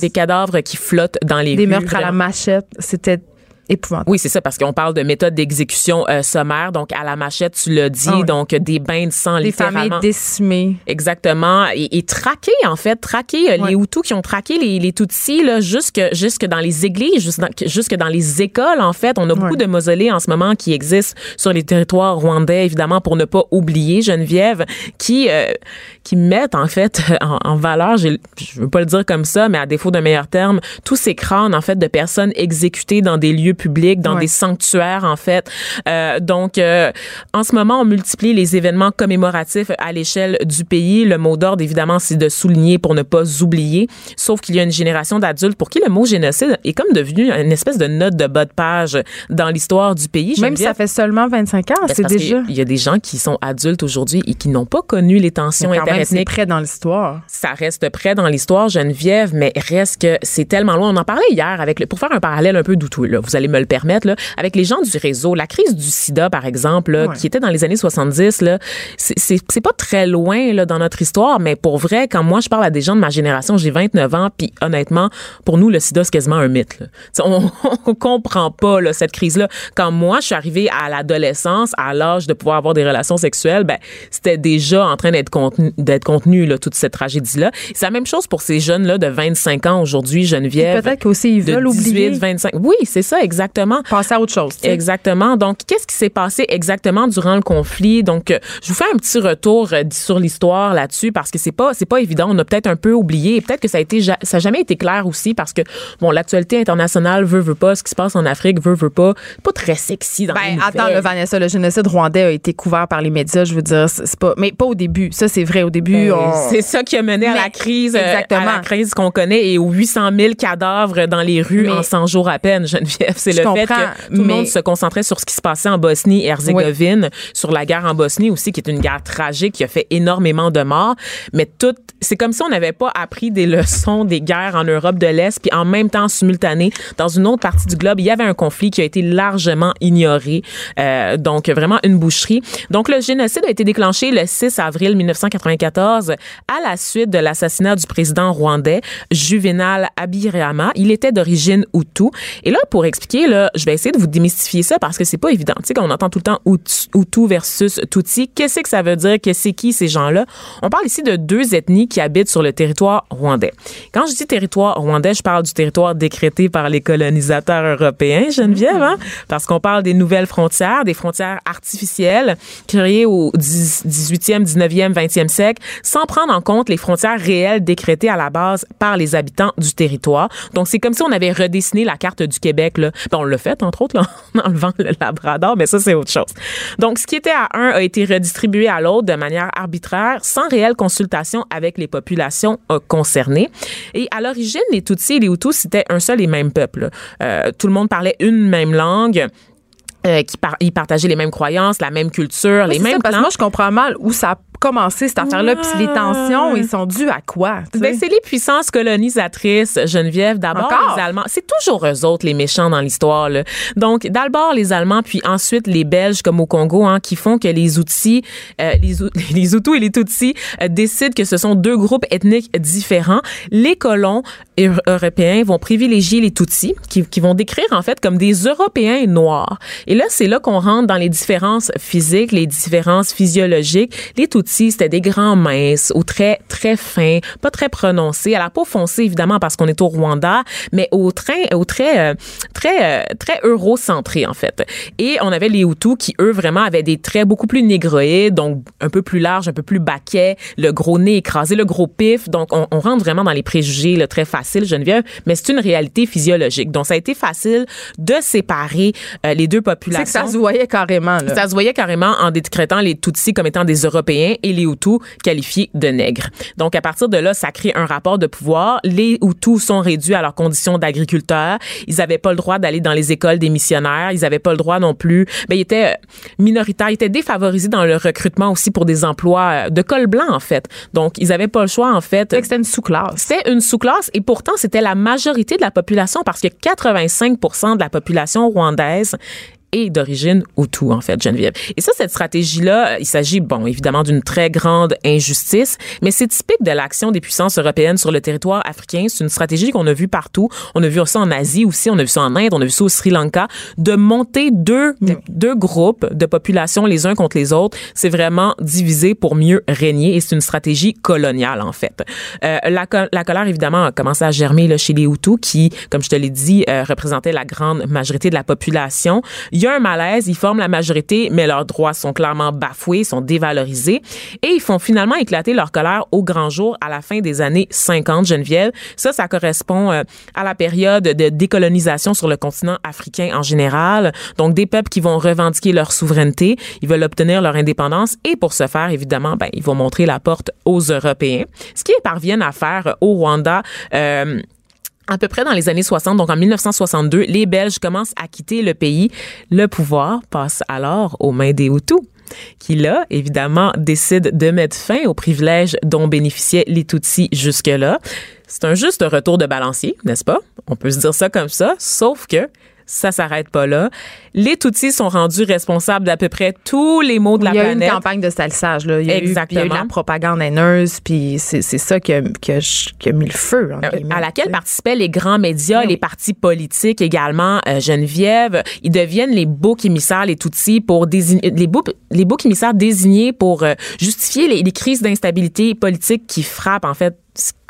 Des cadavres qui flottent dans les Des rues. meurtres à la machette, c'était épouvantable. Oui, c'est ça, parce qu'on parle de méthode d'exécution euh, sommaire. Donc, à la machette, tu l'as dit, Ah oui. donc des bains de sang, Des familles décimées. Exactement. Et, et traquer, en fait, traquer euh, les Hutus qui ont traqué les, les Tutsis là, jusque, jusque dans les églises, jusque dans, jusque dans les écoles, en fait. On a beaucoup de mausolées en ce moment qui existent sur les territoires rwandais, évidemment, pour ne pas oublier Geneviève, qui, euh, qui mettent, en fait, en, en valeur, je veux pas le dire comme ça, mais à défaut d'un meilleur terme, tous ces crânes, en fait, de personnes exécutées dans des lieux publics, dans Ouais. des sanctuaires, en fait. Euh, donc, euh, en ce moment, on multiplie les événements commémoratifs à l'échelle du pays. Le mot d'ordre, évidemment, c'est de souligner pour ne pas oublier. Sauf qu'il y a une génération d'adultes pour qui le mot génocide est comme devenu une espèce de note de bas de page dans l'histoire du pays. Même si ça fait seulement 25 ans, Ben, c'est déjà. Il y a des gens qui sont adultes aujourd'hui et qui n'ont pas connu les tensions même, c'est interethniques près dans l'histoire. ça reste près dans l'histoire Geneviève, mais reste que c'est tellement loin. On en parlait hier avec le, pour faire un parallèle un peu douteux, là, vous allez me le permettre, là, avec les gens du réseau. La crise du sida, par exemple, là, Ouais. qui était dans les années 70, là, c'est- pas très loin là, dans notre histoire, mais pour vrai, quand moi je parle à des gens de ma génération, j'ai 29 ans, puis honnêtement, pour nous, le sida, c'est quasiment un mythe. là. On, on comprend pas là, cette crise-là. Quand moi, je suis arrivée à l'adolescence, à l'âge de pouvoir avoir des relations sexuelles, ben, c'était déjà en train d'être contenu, d'être contenu là, toute cette tragédie-là. C'est la même chose pour ces jeunes-là de 25 ans aujourd'hui, Geneviève. Peut-être qu'aussi ils de veulent 18, oublier. 25. Oui, c'est ça, exactement. Passer à autre chose. Exactement. Donc, qu'est-ce qui s'est passé exactement durant le conflit? Donc, euh, je vous fais un petit retour euh, sur l'histoire là-dessus parce que c'est pas c'est pas évident. On a peut-être un peu oublié et peut-être que ça a été ça a jamais été clair aussi parce que bon, l'actualité internationale veut veut pas, ce qui se passe en Afrique veut veut pas, pas très sexy dans les Ben, nouvelles. attends, le Vanessa, le génocide rwandais a été couvert par les médias, je veux dire, c'est pas, mais pas au début. Ça, c'est vrai. Au début, Ben, on- C'est ça qui a mené à la crise, euh, exactement. à la crise qu'on connaît et aux 800 000 cadavres dans les rues Mais- en 100 jours à peine, Geneviève. C'est le fait que tout le monde se concentrait sur ce qui se passait en Bosnie et Herzégovine, sur la guerre en Bosnie aussi, qui est une guerre tragique qui a fait énormément de morts. Mais tout, c'est comme si on n'avait pas appris des leçons des guerres en Europe de l'Est, puis en même temps, simultané, dans une autre partie du globe, il y avait un conflit qui a été largement ignoré. Euh, donc, vraiment une boucherie. Donc, le génocide a été déclenché le 6 avril 1994 à la suite de l'assassinat du président rwandais Juvenal Abirama. Il était d'origine Hutu. Et là, pour expliquer, là, je vais essayer de vous démystifier ça parce que c'est pas évident. Tu sais, on entend tout le temps Hutu versus Tutsi, qu'est-ce que ça veut dire? Que c'est qui ces gens-là? On parle ici de deux ethnies qui habitent sur le territoire rwandais. Quand je dis territoire rwandais, je parle du territoire décrété par les colonisateurs européens, Geneviève, hein? parce qu'on parle des nouvelles frontières, des frontières artificielles créées au 10 18e, 19e, 20e siècle, sans prendre en compte les frontières réelles décrétées à la base par les habitants du territoire. Donc, c'est comme si on avait redessiné la carte du Québec. Là. Ben, on l'a fait, entre autres, là, en enlevant le Labrador, mais ça, c'est autre chose. Donc, ce qui était à un a été redistribué à l'autre de manière arbitraire, sans réelle consultation avec les populations euh, concernées. Et à l'origine, les Tutsis et les Hutus, c'était un seul et même peuple. Euh, tout le monde parlait une même langue. Euh, qui par- ils partageaient les mêmes croyances, la même culture, les mêmes ça, parce que moi, je comprends mal où ça a commencé, cette affaire-là. Puis les tensions, ils sont dus à quoi? Ben, c'est les puissances colonisatrices, Geneviève. D'abord, les Allemands. C'est toujours eux autres, les méchants dans l'histoire. Donc, d'abord, les Allemands, puis ensuite les Belges, comme au Congo, hein, qui font que les outils, euh, les, les Hutus et les Tutsis euh, décident que ce sont deux groupes ethniques différents. Les colons eu- européens vont privilégier les Tutsis, qui, qui vont décrire, en fait, comme des Européens noirs. Et là, c'est là qu'on rentre dans les différences physiques, les différences physiologiques. Les Tutsis, c'était des grands minces, aux traits très fins, pas très prononcés, à la peau foncée, évidemment, parce qu'on est au Rwanda, mais au train, au très, euh, euh, très eurocentré, en fait. Et on avait les Hutus qui, eux, vraiment avaient des traits beaucoup plus négroïdes, donc un peu plus larges, un peu plus baquets, le gros nez écrasé, le gros pif. Donc, on, rentre vraiment dans les préjugés, là, très facile, Geneviève, mais c'est une réalité physiologique. Donc, ça a été facile de séparer euh, les deux populations population. C'est que ça se voyait carrément. Là. Ça se voyait carrément en décrétant les Tutsis comme étant des Européens et les Hutus qualifiés de nègres. Donc, à partir de là, ça crée un rapport de pouvoir. Les Hutus sont réduits à leurs conditions d'agriculteurs. Ils n'avaient pas le droit d'aller dans les écoles des missionnaires. Ils n'avaient pas le droit non plus. Ben, ils étaient minoritaires. Ils étaient défavorisés dans le recrutement aussi pour des emplois de col blanc, en fait. Donc, ils n'avaient pas le choix, en fait. C'était une sous-classe. C'était une sous-classe et pourtant, c'était la majorité de la population parce que 85% de la population rwandaise et d'origine Hutu, en fait, Geneviève. Et ça, cette stratégie-là, il s'agit, bon, évidemment, d'une très grande injustice, mais c'est typique de l'action des puissances européennes sur le territoire africain. C'est une stratégie qu'on a vue partout. On a vu ça en Asie aussi, on a vu ça en Inde, on a vu ça au Sri Lanka, de monter deux, deux groupes de population les uns contre les autres. C'est vraiment diviser pour mieux régner et c'est une stratégie coloniale, en fait. Euh, la, la colère, évidemment, a commencé à germer là, chez les Hutus qui, comme je te l'ai dit, euh, représentaient la grande majorité de la population. Il y a un malaise, ils forment la majorité, mais leurs droits sont clairement bafoués, sont dévalorisés, et ils font finalement éclater leur colère au grand jour à la fin des années 50, Geneviève. Ça, ça correspond euh, à la période de décolonisation sur le continent africain en général. Donc, des peuples qui vont revendiquer leur souveraineté, ils veulent obtenir leur indépendance, et pour ce faire, évidemment, ben, ils vont montrer la porte aux Européens. Ce qu'ils parviennent à faire au Rwanda, euh, à peu près dans les années 60, donc en 1962, les Belges commencent à quitter le pays. Le pouvoir passe alors aux mains des Hutus qui là, évidemment, décident de mettre fin aux privilèges dont bénéficiaient les Tutsis jusque-là. C'est un juste retour de balancier, n'est-ce pas? On peut se dire ça comme ça, sauf que ça s'arrête pas là. Les Tutsis sont rendus responsables d'à peu près tous les maux de la planète. Il y a eu une campagne de salissage. Là. Il y a Exactement. Eu, il y a eu de la propagande haineuse, puis c'est ça qui a, qui, a, qui a, mis le feu. Euh, à laquelle participaient les grands médias, oui. les partis politiques également. Euh, Geneviève, ils deviennent les boucs émissaires, les Tutsis, pour désigner, les boucs, les boucs émissaires désignés pour euh, justifier les, les crises d'instabilité politique qui frappent, en fait,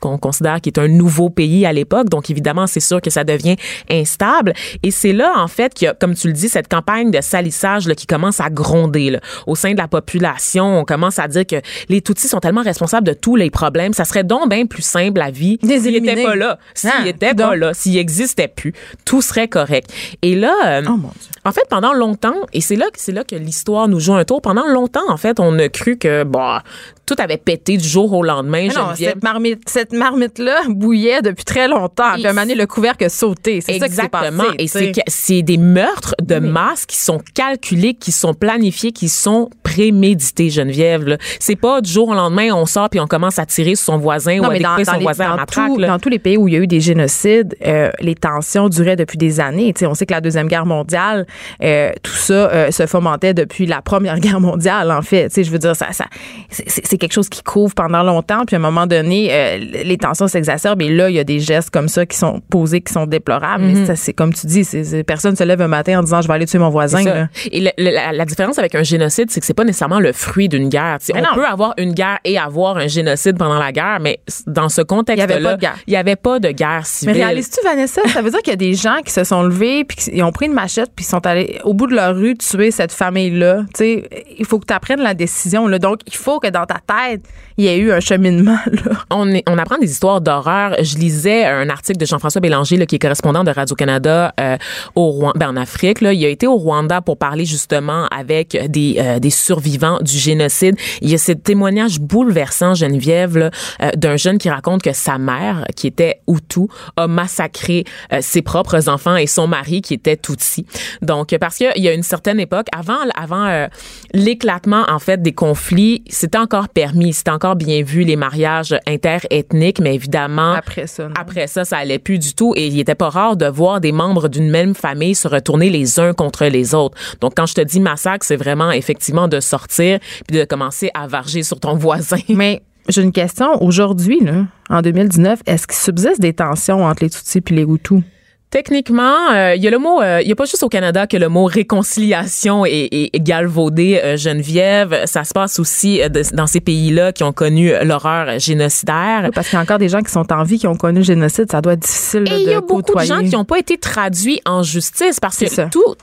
qu'on considère qui est un nouveau pays à l'époque. Donc, évidemment, c'est sûr que ça devient instable. Et c'est là, en fait, qu'il y a, comme tu le dis, cette campagne de salissage là, qui commence à gronder là. au sein de la population. On commence à dire que les Tutsis sont tellement responsables de tous les problèmes. Ça serait donc bien plus simple, la vie, s'ils n'étaient pas là. S'ils Ah, n'étaient pas là, s'ils n'existaient plus, tout serait correct. Et là, euh, Oh mon Dieu. en fait, pendant longtemps, et c'est là, que- c'est là que l'histoire nous joue un tour, pendant longtemps, en fait, on a cru que, bah, tout avait pété du jour au lendemain, Mais non, cette marmite, cette marmite-là bouillait depuis très longtemps. Puis à un moment donné, le couvercle a sauté. C'est ça qui s'est passé. Exactement. Et c'est des meurtres de Oui. masse qui sont calculés, qui sont planifiés, qui sont prémédités, Geneviève. là. C'est pas du jour au lendemain, on sort puis on commence à tirer sur son voisin ou à mais dans, découper dans son les- voisin à dans matraque. tout- là. dans tous les pays où il y a eu des génocides, euh, les tensions duraient depuis des années. On sait que la Deuxième Guerre mondiale, euh, tout ça euh, se fomentait depuis la Première Guerre mondiale, en fait. Je veux dire, ça, ça, c'est- c'est quelque chose qui couvre pendant longtemps, puis à un moment donné, les tensions s'exacerbent, et là, il y a des gestes comme ça qui sont posés, qui sont déplorables. Mais ça, c'est comme tu dis, c'est personne se lève un matin en disant « je vais aller tuer mon voisin ». C'est ça. là. Et le- le- la, la différence avec un génocide, c'est que c'est pas nécessairement le fruit d'une guerre. On non. peut avoir une guerre et avoir un génocide pendant la guerre, mais dans ce contexte-là, avait pas de guerre. il y avait pas de guerre civile. Mais réalises-tu, Vanessa? Ça veut dire qu'il y a des gens qui se sont levés, puis ils ont pris une machette, puis ils sont allés au bout de leur rue tuer cette famille-là? Il faut que tu apprennes la décision. Là. Donc, il faut que dans ta tête, il y ait eu un cheminement. Là. on, est- on apprend des histoires d'horreur. Je lisais un article de Jean-François Bélanger, là, qui est correspondant de Radio-Canada euh, au Rwanda, ben, en Afrique. Là. Il a été au Rwanda pour parler justement avec des, euh, des survivants du génocide. Il y a ce témoignage bouleversant, Geneviève, euh, d'un jeune qui raconte que sa mère, qui était Hutu, a massacré euh, ses propres enfants et son mari, qui était Tutsi. Donc, parce qu'il y a une certaine époque, avant, avant euh, l'éclatement, en fait, des conflits, c'était encore permis, c'était encore bien vu, les mariages interethniques, mais évidemment, Après ça, non. après ça, ça allait plus du tout et il était pas rare de voir des membres d'une même famille se retourner les uns contre les autres. Donc, quand je te dis massacre, c'est vraiment effectivement de sortir puis de commencer à varger sur ton voisin. Mais j'ai une question. Aujourd'hui, là, en 2019, est-ce qu'il subsiste des tensions entre les Tutsis et les Hutus? Techniquement, euh, il y a le mot, euh, il y a pas juste au Canada que le mot réconciliation est, est, est galvaudé, euh, Geneviève. Ça se passe aussi euh, de- dans ces pays-là qui ont connu l'horreur génocidaire. Parce qu'il y a encore des gens qui sont en vie, qui ont connu le génocide. Ça doit être difficile là, Et il y de a beaucoup de gens qui n'ont pas été traduits en justice parce que tout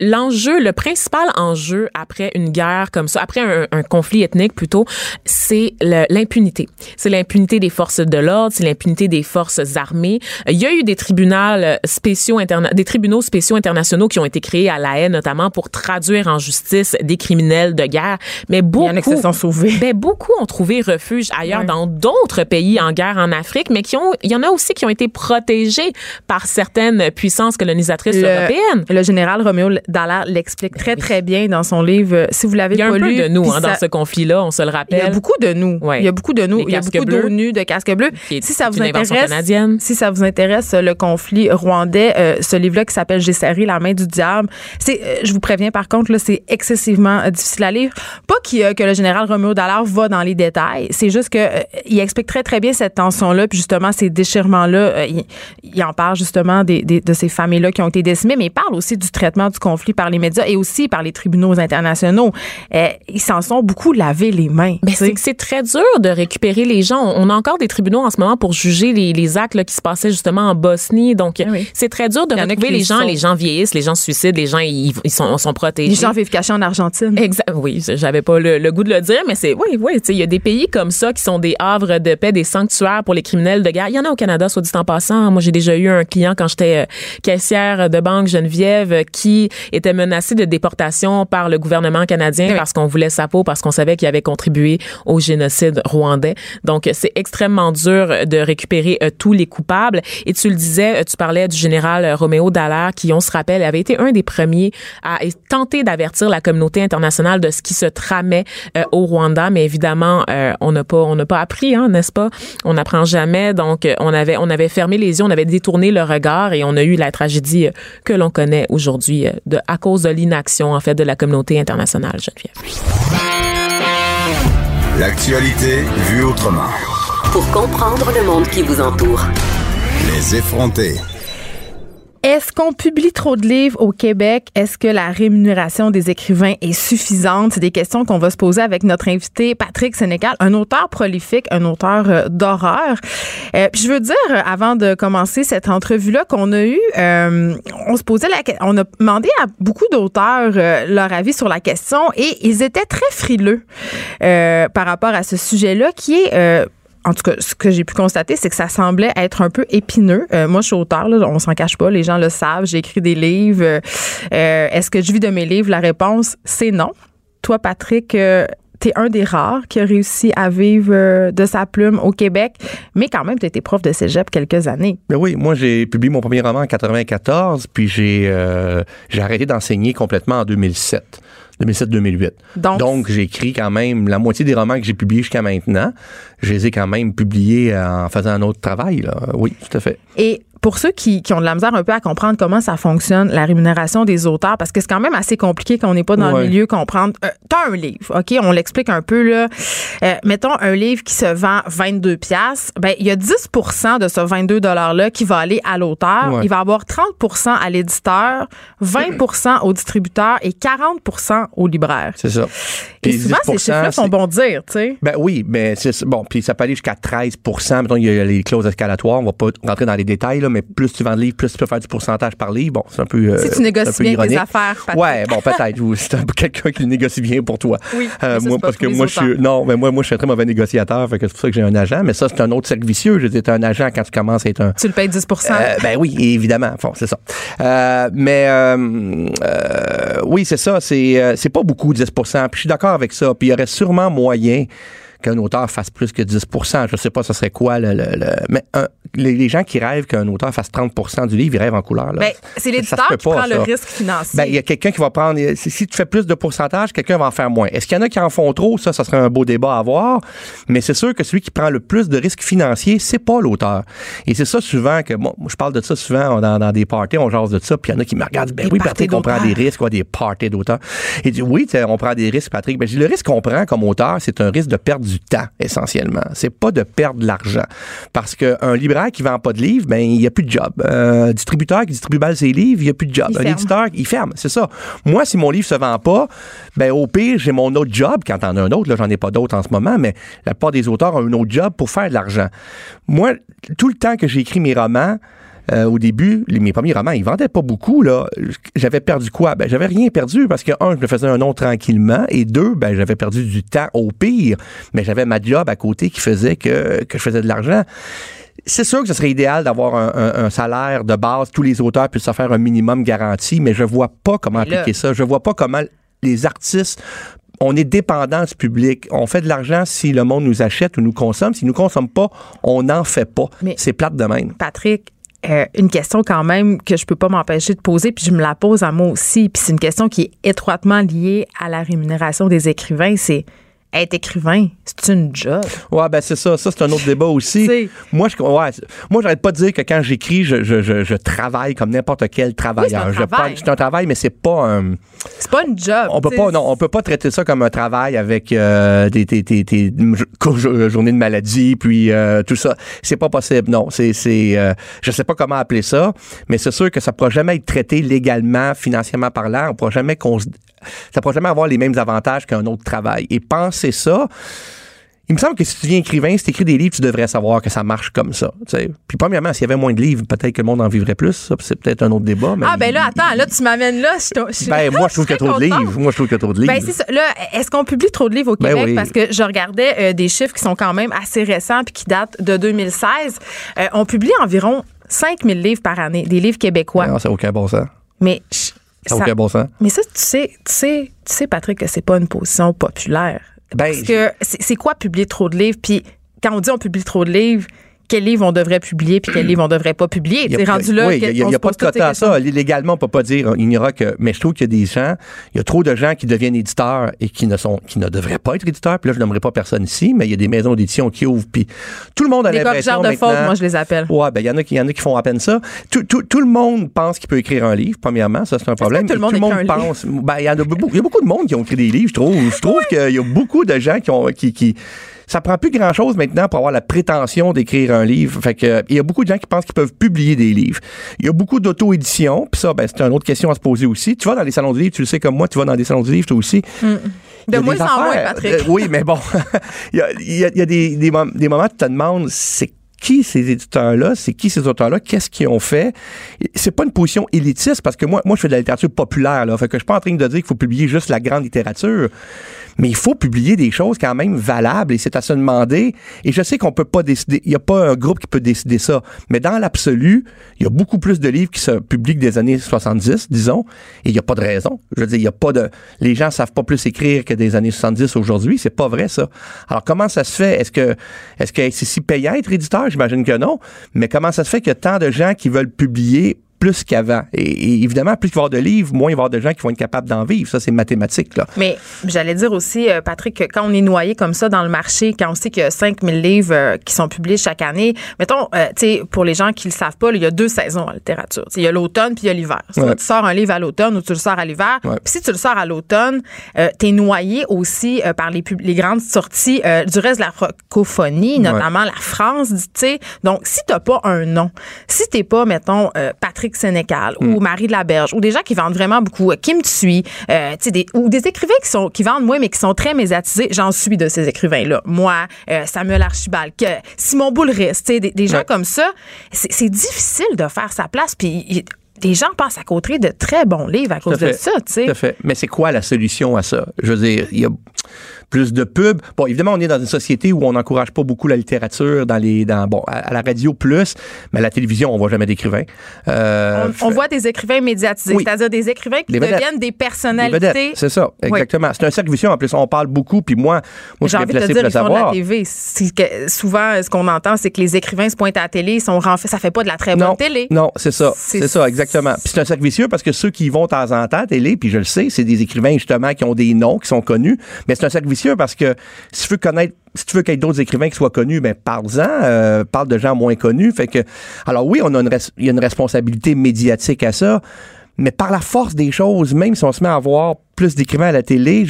L'enjeu, le principal enjeu après une guerre comme ça, après un, un conflit ethnique plutôt, c'est l'impunité. C'est l'impunité des forces de l'ordre, c'est l'impunité des forces armées. Il y a eu des tribunaux spéciaux interna des tribunaux spéciaux internationaux qui ont été créés à La Haye notamment pour traduire en justice des criminels de guerre, mais beaucoup Il y en a qui se sont sauvés. ben, beaucoup ont trouvé refuge ailleurs dans d'autres pays en guerre en Afrique, mais qui ont, il y en a aussi qui ont été protégés par certaines puissances colonisatrices européennes. le général Roméo Dallaire l'explique très, très bien dans son livre. Euh, Si vous l'avez Il y a un peu lu, de nous hein, dans ce conflit-là, on se le Il y rappelle. a beaucoup de nous. Ouais. Il y a beaucoup de nous. Les Il y a beaucoup d'ONU, de casques bleus. Si ça vous intéresse, si ça vous intéresse, le conflit rwandais, euh, ce livre-là qui s'appelle J'ai serré la main du diable, c'est, euh, je vous préviens par contre, là, c'est excessivement euh, difficile à lire. Pas que le général Roméo Dallaire va dans les détails. C'est juste que il explique très très bien cette tension-là, puis justement ces déchirements-là. il, il en parle justement des, des- de ces familles-là qui ont été décimées, mais il parle aussi du traitement du conflit par les médias et aussi par les tribunaux internationaux. Euh, ils s'en sont beaucoup lavé les mains. Mais sais. c'est que c'est très dur de récupérer les gens. On a encore des tribunaux en ce moment pour juger les, les actes là, qui se passaient justement en Bosnie. Donc, Ah oui. c'est très dur de retrouver qui les gens. Les gens vieillissent, les gens se suicident, les gens ils, ils sont, sont protégés. Les gens vivent cachés en Argentine. Exact. Oui, j'avais pas le, le goût de le dire, mais c'est oui, oui. Il y a des pays comme ça qui sont des havres de paix, des sanctuaires pour les criminels de guerre. Il y en a au Canada, soit dit en passant. Moi, j'ai déjà eu un client quand j'étais euh, caissière de banque Geneviève euh, qui était menacé de déportation par le gouvernement canadien Oui. parce qu'on voulait sa peau, parce qu'on savait qu'il avait contribué au génocide rwandais. Donc, c'est extrêmement dur de récupérer euh, tous les coupables. Et tu le disais, euh, tu parlais du général euh, Roméo Dallaire qui, on se rappelle, avait été un des premiers à tenter d'avertir la communauté internationale de ce qui se tramait euh, au Rwanda. Mais évidemment, on n'a pas, on n'a pas appris, hein, n'est-ce pas? On n'apprend jamais. Donc, on avait, on avait fermé les yeux, on avait détourné le regard et on a eu la tragédie que l'on connaît aujourd'hui euh, de à cause de l'inaction en fait de la communauté internationale. Geneviève. L'actualité vue autrement. Pour comprendre le monde qui vous entoure. Les effronter. Est-ce qu'on publie trop de livres au Québec? Est-ce que la rémunération des écrivains est suffisante? C'est des questions qu'on va se poser avec notre invité Patrick Sénécal, un auteur prolifique, un auteur euh, d'horreur. Euh, je veux dire, euh, avant de commencer cette entrevue-là qu'on a eue, euh, on se posait la on a demandé à beaucoup d'auteurs euh, leur avis sur la question et ils étaient très frileux par rapport à ce sujet-là qui est... en tout cas, ce que j'ai pu constater, c'est que ça semblait être un peu épineux. Euh, moi, je suis auteur, là, on s'en cache pas, les gens le savent, j'ai écrit des livres. Euh, euh, Est-ce que je vis de mes livres? La réponse, c'est non. Toi, Patrick, euh, t'es un des rares qui a réussi à vivre de sa plume au Québec, mais quand même, tu été prof de cégep quelques années. Ben oui, moi j'ai publié mon premier roman en 94, puis j'ai arrêté d'enseigner complètement en 2007. 2007-2008. Donc- j'ai écrit quand même la moitié des romans que j'ai publiés jusqu'à maintenant. Je les ai quand même publiés en faisant un autre travail. Là. Oui, tout à fait. Et pour ceux qui, qui ont de la misère un peu à comprendre comment ça fonctionne, la rémunération des auteurs, parce que c'est quand même assez compliqué quand on n'est pas dans le milieu, comprendre. Euh, T'as un livre, OK? On l'explique un peu, là. Euh, mettons un livre qui se vend 22 pièces ben il y a 10% de ce 22 $-là qui va aller à l'auteur. Ouais. Il va avoir 30% à l'éditeur, 20% au distributeur et 40% au libraire. C'est ça. Et Puis souvent, ces 10%, chiffres-là font c'est- bon dire, tu sais. Ben oui, mais c'est bon. Puis ça peut aller jusqu'à 13 Mettons, il y a les clauses escalatoires. On va pas rentrer dans les détails, là, mais plus tu vends de livres, plus tu peux faire du pourcentage par livre. Bon, c'est un peu. euh, Si tu négocies bien tes affaires, Patrick. Ouais, bon, peut-être. C'est quelqu'un qui négocie bien pour toi. Oui, Euh, moi, parce que moi, je suis. Non, mais moi, moi, je suis un très mauvais négociateur. Fait que c'est pour ça que j'ai un agent. Mais ça, c'est un autre cercle vicieux. Je veux dire, un agent quand tu commences à être un. Tu le payes 10% Euh, ben oui, évidemment. Bon, c'est ça. Euh, mais euh, oui, c'est ça. C'est c'est pas beaucoup 10% Puis je suis d'accord avec ça. Puis il y aurait sûrement moyen qu'un auteur fasse plus que 10 Je sais pas, ce serait quoi le. le- le- mais un- les, les gens qui rêvent qu'un auteur fasse 30% du livre, ils rêvent en couleur. Là. Ben, c'est l'éditeur qui prend le risque financier. Ben, il y a quelqu'un qui va prendre. Si, tu fais plus de pourcentage, quelqu'un va en faire moins. Est-ce qu'il y en a qui en font trop? Ça, ça serait un beau débat à avoir. Mais c'est sûr que celui qui prend le plus de risques financiers, c'est pas l'auteur. Et c'est ça souvent que, bon, moi, je parle de ça souvent dans, dans des parties, on jase de ça, puis il y en a qui me regardent, ben Des oui, Patrick, on prend des risques, quoi, des parties d'auteurs. Et dit, oui, on prend des risques, Patrick. Ben, je dis, le risque qu'on prend comme auteur, c'est un risque de perdre du temps, essentiellement. C'est pas de perdre de l'argent. Parce qu'un libraire qui vend pas de livres, ben, il y a plus de job. Un distributeur qui distribue mal ses livres, il y a plus de job. Il un ferme. éditeur, il ferme, c'est ça. Moi, si mon livre se vend pas, ben au pire, j'ai mon autre job. Quand t'en as un autre, là, j'en ai pas d'autres en ce moment, mais la plupart des auteurs ont un autre job pour faire de l'argent. Moi, tout le temps que j'ai écrit mes romans, euh, au début, les- mes premiers romans, ils vendaient pas beaucoup. là. J'avais perdu quoi? Ben, j'avais rien perdu parce que, un, je me faisais un nom tranquillement et deux, ben, j'avais perdu du temps au pire, mais j'avais ma job à côté qui faisait que, que je faisais de l'argent. C'est sûr que ce serait idéal d'avoir un, un- un salaire de base, tous les auteurs puissent se faire un minimum garanti, mais je vois pas comment là- appliquer ça. Je vois pas comment les artistes on est dépendant du public. On fait de l'argent si le monde nous achète ou nous consomme. S'il nous consomme pas, on n'en fait pas. C'est plate de même. Patrick, euh, une question quand même que je peux pas m'empêcher de poser, puis je me la pose à moi aussi, puis c'est une question qui est étroitement liée à la rémunération des écrivains, c'est être écrivain, c'est une job. Ouais, ben c'est ça. Ça, c'est un autre débat aussi. Moi, je, ouais, moi, j'arrête pas de dire que quand j'écris, je, je, je, je travaille comme n'importe quel travailleur. C'est un travail, mais c'est pas un. C'est pas une job. On peut pas, non, on peut pas traiter ça comme un travail avec euh, des, des, des, des jo- journées de maladie, puis euh, tout ça. C'est pas possible, non. C'est, c'est, euh, je sais pas comment appeler ça, mais c'est sûr que ça pourra jamais être traité légalement, financièrement parlant. On pourra jamais qu'on se- ça pourra jamais avoir les mêmes avantages qu'un autre travail. Et penser ça, il me semble que si tu viens écrivain, si tu écris des livres, tu devrais savoir que ça marche comme ça. Puis premièrement, s'il y avait moins de livres, peut-être que le monde en vivrait plus. C'est peut-être un autre débat. Mais Ah ben là, attends, là, tu m'amènes là. Je, je- ben, moi, je trouve qu'il y a trop de livres. Moi, je trouve qu'il y a trop de livres. Ben, c'est ça. Là, est-ce qu'on publie trop de livres au Ben Québec? oui. Parce que je regardais euh, des chiffres qui sont quand même assez récents puis qui datent de 2016. Euh, on publie environ 5000 livres par année, des livres québécois. Non, ça n'a aucun bon sens. Mais Ça n'a aucun bon sens. Mais ça, tu sais, tu sais, tu sais, Patrick, que c'est pas une position populaire. Ben, Parce que c'est c'est quoi publier trop de livres? Puis quand on dit on publie trop de livres, quels livres on devrait publier puis quels livres on devrait pas publier? C'est rendu là. oui, il n'y a, pas de quota à ça. Légalement, on peut pas dire, il n'y aura que. Mais je trouve qu'il y a des gens, il y a trop de gens qui deviennent éditeurs et qui ne sont, qui ne devraient pas être éditeurs. Puis là, je n'aimerais pas personne ici, mais il y a des maisons d'édition qui ouvrent. Puis tout le monde a Des l'impression de maintenant- moi, je les appelle. Ouais, ben il y en a qui, il y en a qui font à peine ça. Tout, tout, tout le monde pense qu'il peut écrire un livre. Premièrement, ça c'est un problème. tout le monde livre? pense. Ben il y en a beaucoup. Il y a beaucoup de monde qui ont écrit des livres. Je trouve. Je trouve qu'il y a beaucoup de gens qui ont, qui, qui ça prend plus grand chose maintenant pour avoir la prétention d'écrire un livre. Fait que il y a beaucoup de gens qui pensent qu'ils peuvent publier des livres. Il y a beaucoup d'auto-édition. Puis ça, ben c'est une autre question à se poser aussi. Tu vas dans les salons de livres, tu le sais comme moi, tu vas dans des salons de livres toi aussi. Y De moins en moins. Patrick. Euh, oui, mais bon, il y a, il y a- il y a des, des, mom- des moments où tu te demandes, c'est qui ces éditeurs-là, c'est qui ces auteurs-là, qu'est-ce qu'ils ont fait? C'est pas une position élitiste parce que moi, moi, je fais de la littérature populaire, là. Fait que je suis pas en train de dire qu'il faut publier juste la grande littérature. Mais il faut publier des choses quand même valables et c'est à se demander. Et je sais qu'on peut pas décider, il y a pas un groupe qui peut décider ça. Mais dans l'absolu, il y a beaucoup plus de livres qui se publient des années 70, disons. Et il y a pas de raison. Je veux dire, il y a pas de, les gens savent pas plus écrire que des années 70 aujourd'hui. C'est pas vrai, ça. Alors, comment ça se fait? Est-ce que, est-ce que c'est si payant être éditeur? J'imagine que non. Mais comment ça se fait qu'il y a tant de gens qui veulent publier plus qu'avant. Et, et évidemment, plus il va y avoir de livres, moins il va y avoir de gens qui vont être capables d'en vivre. Ça, c'est mathématique, là. Mais j'allais dire aussi, euh, Patrick, que quand on est noyé comme ça dans le marché, quand on sait qu'il y a 5000 livres euh, qui sont publiés chaque année, mettons, euh, tu sais, pour les gens qui le savent pas, il y a deux saisons en littérature. Tu Il y a l'automne puis il y a l'hiver. Ouais. tu sors un livre à l'automne ou tu le sors à l'hiver. Ouais. Puis si tu le sors à l'automne, euh, tu es noyé aussi euh, par les, pub- les grandes sorties du reste de la francophonie, notamment la France, tu sais. Donc, si t'as pas un nom, si t'es pas, mettons, euh, Patrick Sénécal ou Marie de la Berge ou des gens qui vendent vraiment beaucoup, euh, Kim Thuy, euh, des, ou des écrivains qui sont qui vendent moins mais qui sont très médiatisés, j'en suis de ces écrivains-là. Moi, euh, Samuel Archibald, que Simon Boulris, tu sais, des, des gens Ouais. comme ça, c'est difficile de faire sa place. Puis des gens passent à côté de très bons livres à cause de ça, tu sais. Tout à fait. Mais c'est quoi la solution à ça? Je veux dire, il y a plus de pubs. Bon, évidemment, on est dans une société où on n'encourage pas beaucoup la littérature dans les, dans, bon, à, à la radio plus, mais à la télévision, on voit jamais d'écrivains. Euh, On, on voit des écrivains médiatisés, Oui. c'est-à-dire des écrivains qui deviennent des personnalités. c'est ça, Oui. exactement. C'est un cercle vicieux. En plus, on parle beaucoup, puis moi, moi, je J'ai suis placé dire, pour le font de la savoir. TV. Que souvent, ce qu'on entend, c'est que les écrivains se pointent à la télé, sont renf- ça fait pas de la très bonne Non, télé. non, c'est ça, C'est- c'est ça, exactement. Puis c'est un cercle vicieux parce que ceux qui y vont de temps en temps à télé, puis je le sais, c'est des écrivains justement qui ont des noms, qui sont connus. Mais c'est un cercle vicieux parce que si tu veux connaître, si tu veux qu'il y ait d'autres écrivains qui soient connus, ben parle-en, euh, parle de gens moins connus. Fait que, alors oui, on a une, il y a une responsabilité médiatique à ça, mais par la force des choses, même si on se met à voir plus d'écrivains à la télé,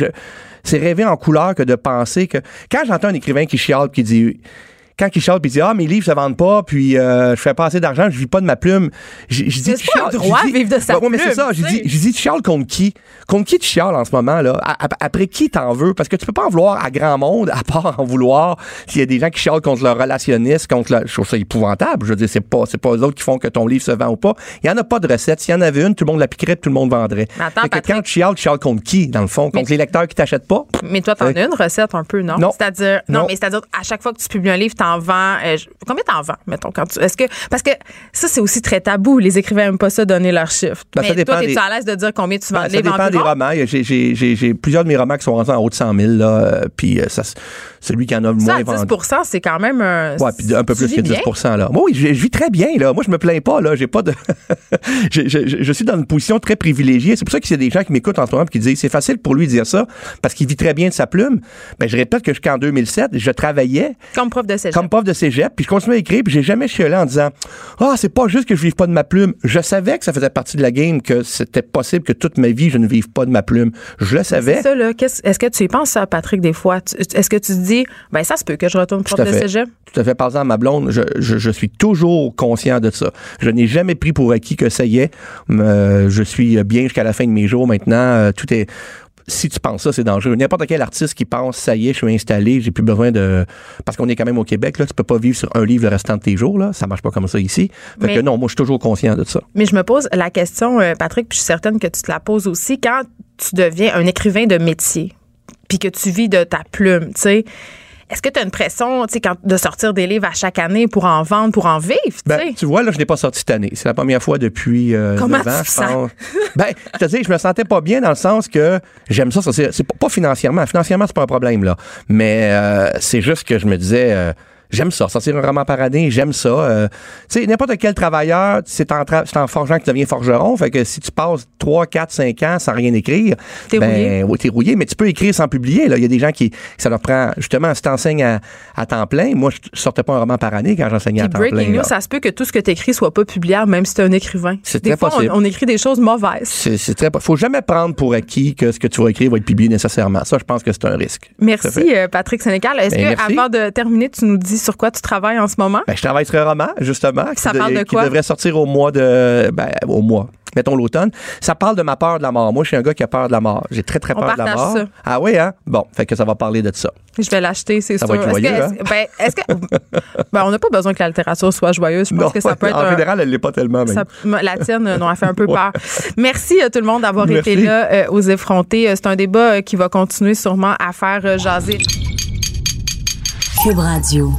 c'est rêver en couleur que de penser que quand j'entends un écrivain qui chiale, qui dit quand il chiale puis il dit ah mes livres se vendent pas puis euh, je fais pas assez d'argent je vis pas de ma plume je dis pas un droit de vivre de sa Ouais, mais c'est ça je tu dis tu chiales contre qui? Contre qui tu chiales en ce moment là? Après qui t'en veux? Parce que tu peux pas en vouloir à grand monde à part en vouloir s'il y a des gens qui chialent contre leur relationniste contre la, je trouve ça épouvantable. Je veux dire c'est pas c'est pas eux autres qui font que ton livre se vend ou pas. Il y en a pas de recette. S'il y en avait une tout le monde l'appliquerait puis tout le monde vendrait. Mais attends, que quand tu chiales tu chiales contre qui dans le fond? Contre les lecteurs qui t'achètent pas? Mais toi, t'en as une recette un peu, non? Non. C'est-à-dire, non, Non. mais c'est-à-dire, à chaque fois que tu publies un livre, t'en vends. euh, combien t'en vends, mettons, quand tu. Est-ce que. Parce que ça, c'est aussi très tabou. Les écrivains n'aiment pas ça, donner leurs chiffres. Ben, mais ça dépend toi, t'es-tu des- à l'aise de dire combien tu vends Ben, de ça dépend des romans. J'ai- plusieurs de mes romans qui sont rendus en haut de 100 000. Là, euh, puis euh, ça, celui qui en a le moins vendu. 10 c'est quand même un. Ouais, puis un peu plus que 10 bien. là. Moi, oui, je, je vis très bien là. Moi, je me plains pas là. J'ai pas de. je, je- je- je suis dans une position très privilégiée. C'est pour ça qu'il y a des gens qui m'écoutent en ce moment et qui disent c'est facile pour lui de dire ça parce qu'il vit très bien de sa plume. Ben, je répète que jusqu'en 2007, je travaillais Comme prof de cégep. Comme prof de cégep, puis je continuais à écrire, puis j'ai jamais chiolé en disant Ah, c'est pas juste que je vive pas de ma plume. Je savais que ça faisait partie de la game, que c'était possible que toute ma vie, je ne vive pas de ma plume. Je le savais. C'est ça, là. Qu'est-ce- Est-ce que tu y penses, ça, Patrick, des fois? Est-ce que tu te dis, ben, ça se peut que je retourne prof de cégep? Tout à fait. Par exemple, ma blonde, je, je, je suis toujours conscient de ça. Je n'ai jamais pris pour acquis que ça y est. euh, je suis bien jusqu'à la fin de mes jours maintenant. euh, tout est. Si tu penses ça, c'est dangereux. N'importe quel artiste qui pense, ça y est, je suis installé, j'ai plus besoin de. Parce qu'on est quand même au Québec, là, tu peux pas vivre sur un livre le restant de tes jours, là. Ça marche pas comme ça ici. Fait Mais- que non, moi, je suis toujours conscient de ça. Mais je me pose la question, euh, Patrick, puis je suis certaine que tu te la poses aussi, quand tu deviens un écrivain de métier, puis que tu vis de ta plume, tu sais, est-ce que tu as une pression, quand- de sortir des livres à chaque année pour en vendre, pour en vivre, tu Ben, tu vois, là, je n'ai pas sorti cette année. C'est la première fois depuis euh, Comment 9 ans, tu je pense. Ben, je te dis, je me sentais pas bien dans le sens que j'aime ça. ça c'est, c'est pas, pas financièrement. Financièrement, c'est pas un problème, là. Mais euh, c'est juste que je me disais... euh, J'aime ça, sortir un roman par année, j'aime ça. euh, tu sais, n'importe quel travailleur, c'est en, tra- c'est en forgeant que tu deviens forgeron. Fait que si tu passes 3, 4, 5 ans sans rien écrire, T'es ben, rouillé. oui, t'es rouillé, mais tu peux écrire sans publier. Il y a des gens qui, ça leur prend, justement, si t'enseignes à, à temps plein, moi, je sortais pas un roman par année quand j'enseignais à temps breaking plein. news, là. ça se peut que tout ce que tu écris soit pas publiable, même si tu es un écrivain. C'est Des très fois, on, possible. on écrit des choses mauvaises. C'est, très. Faut jamais prendre pour acquis que ce que tu vas écrire va être publié nécessairement. Ça, je pense que c'est un risque. Merci, euh, Patrick Sénécal. Est-ce Ben, que, merci. avant de terminer, tu nous dis sur quoi tu travailles en ce moment? Ben, je travaille sur un roman, justement. Ça qui, parle de qui quoi? devrait sortir au mois de. Ben, au mois. Mettons l'automne. Ça parle de ma peur de la mort. Moi, je suis un gars qui a peur de la mort. J'ai très, très On peur de la partage mort. ça. Ah oui, hein? Bon, fait que ça va parler de ça. Je vais l'acheter, c'est Ça sûr. va être Est-ce que- joyeux, est-ce- ben, est-ce que, ben, on n'a pas besoin que la littérature soit joyeuse. Je pense Non, que ça peut être en un- général, elle l'est pas tellement. même. ça- la tienne, euh, non, elle fait un peu Ouais. peur. Merci à tout le monde d'avoir Merci. été là euh, aux effrontés. Euh, C'est un débat euh, qui va continuer sûrement à faire euh, jaser. Cube Radio.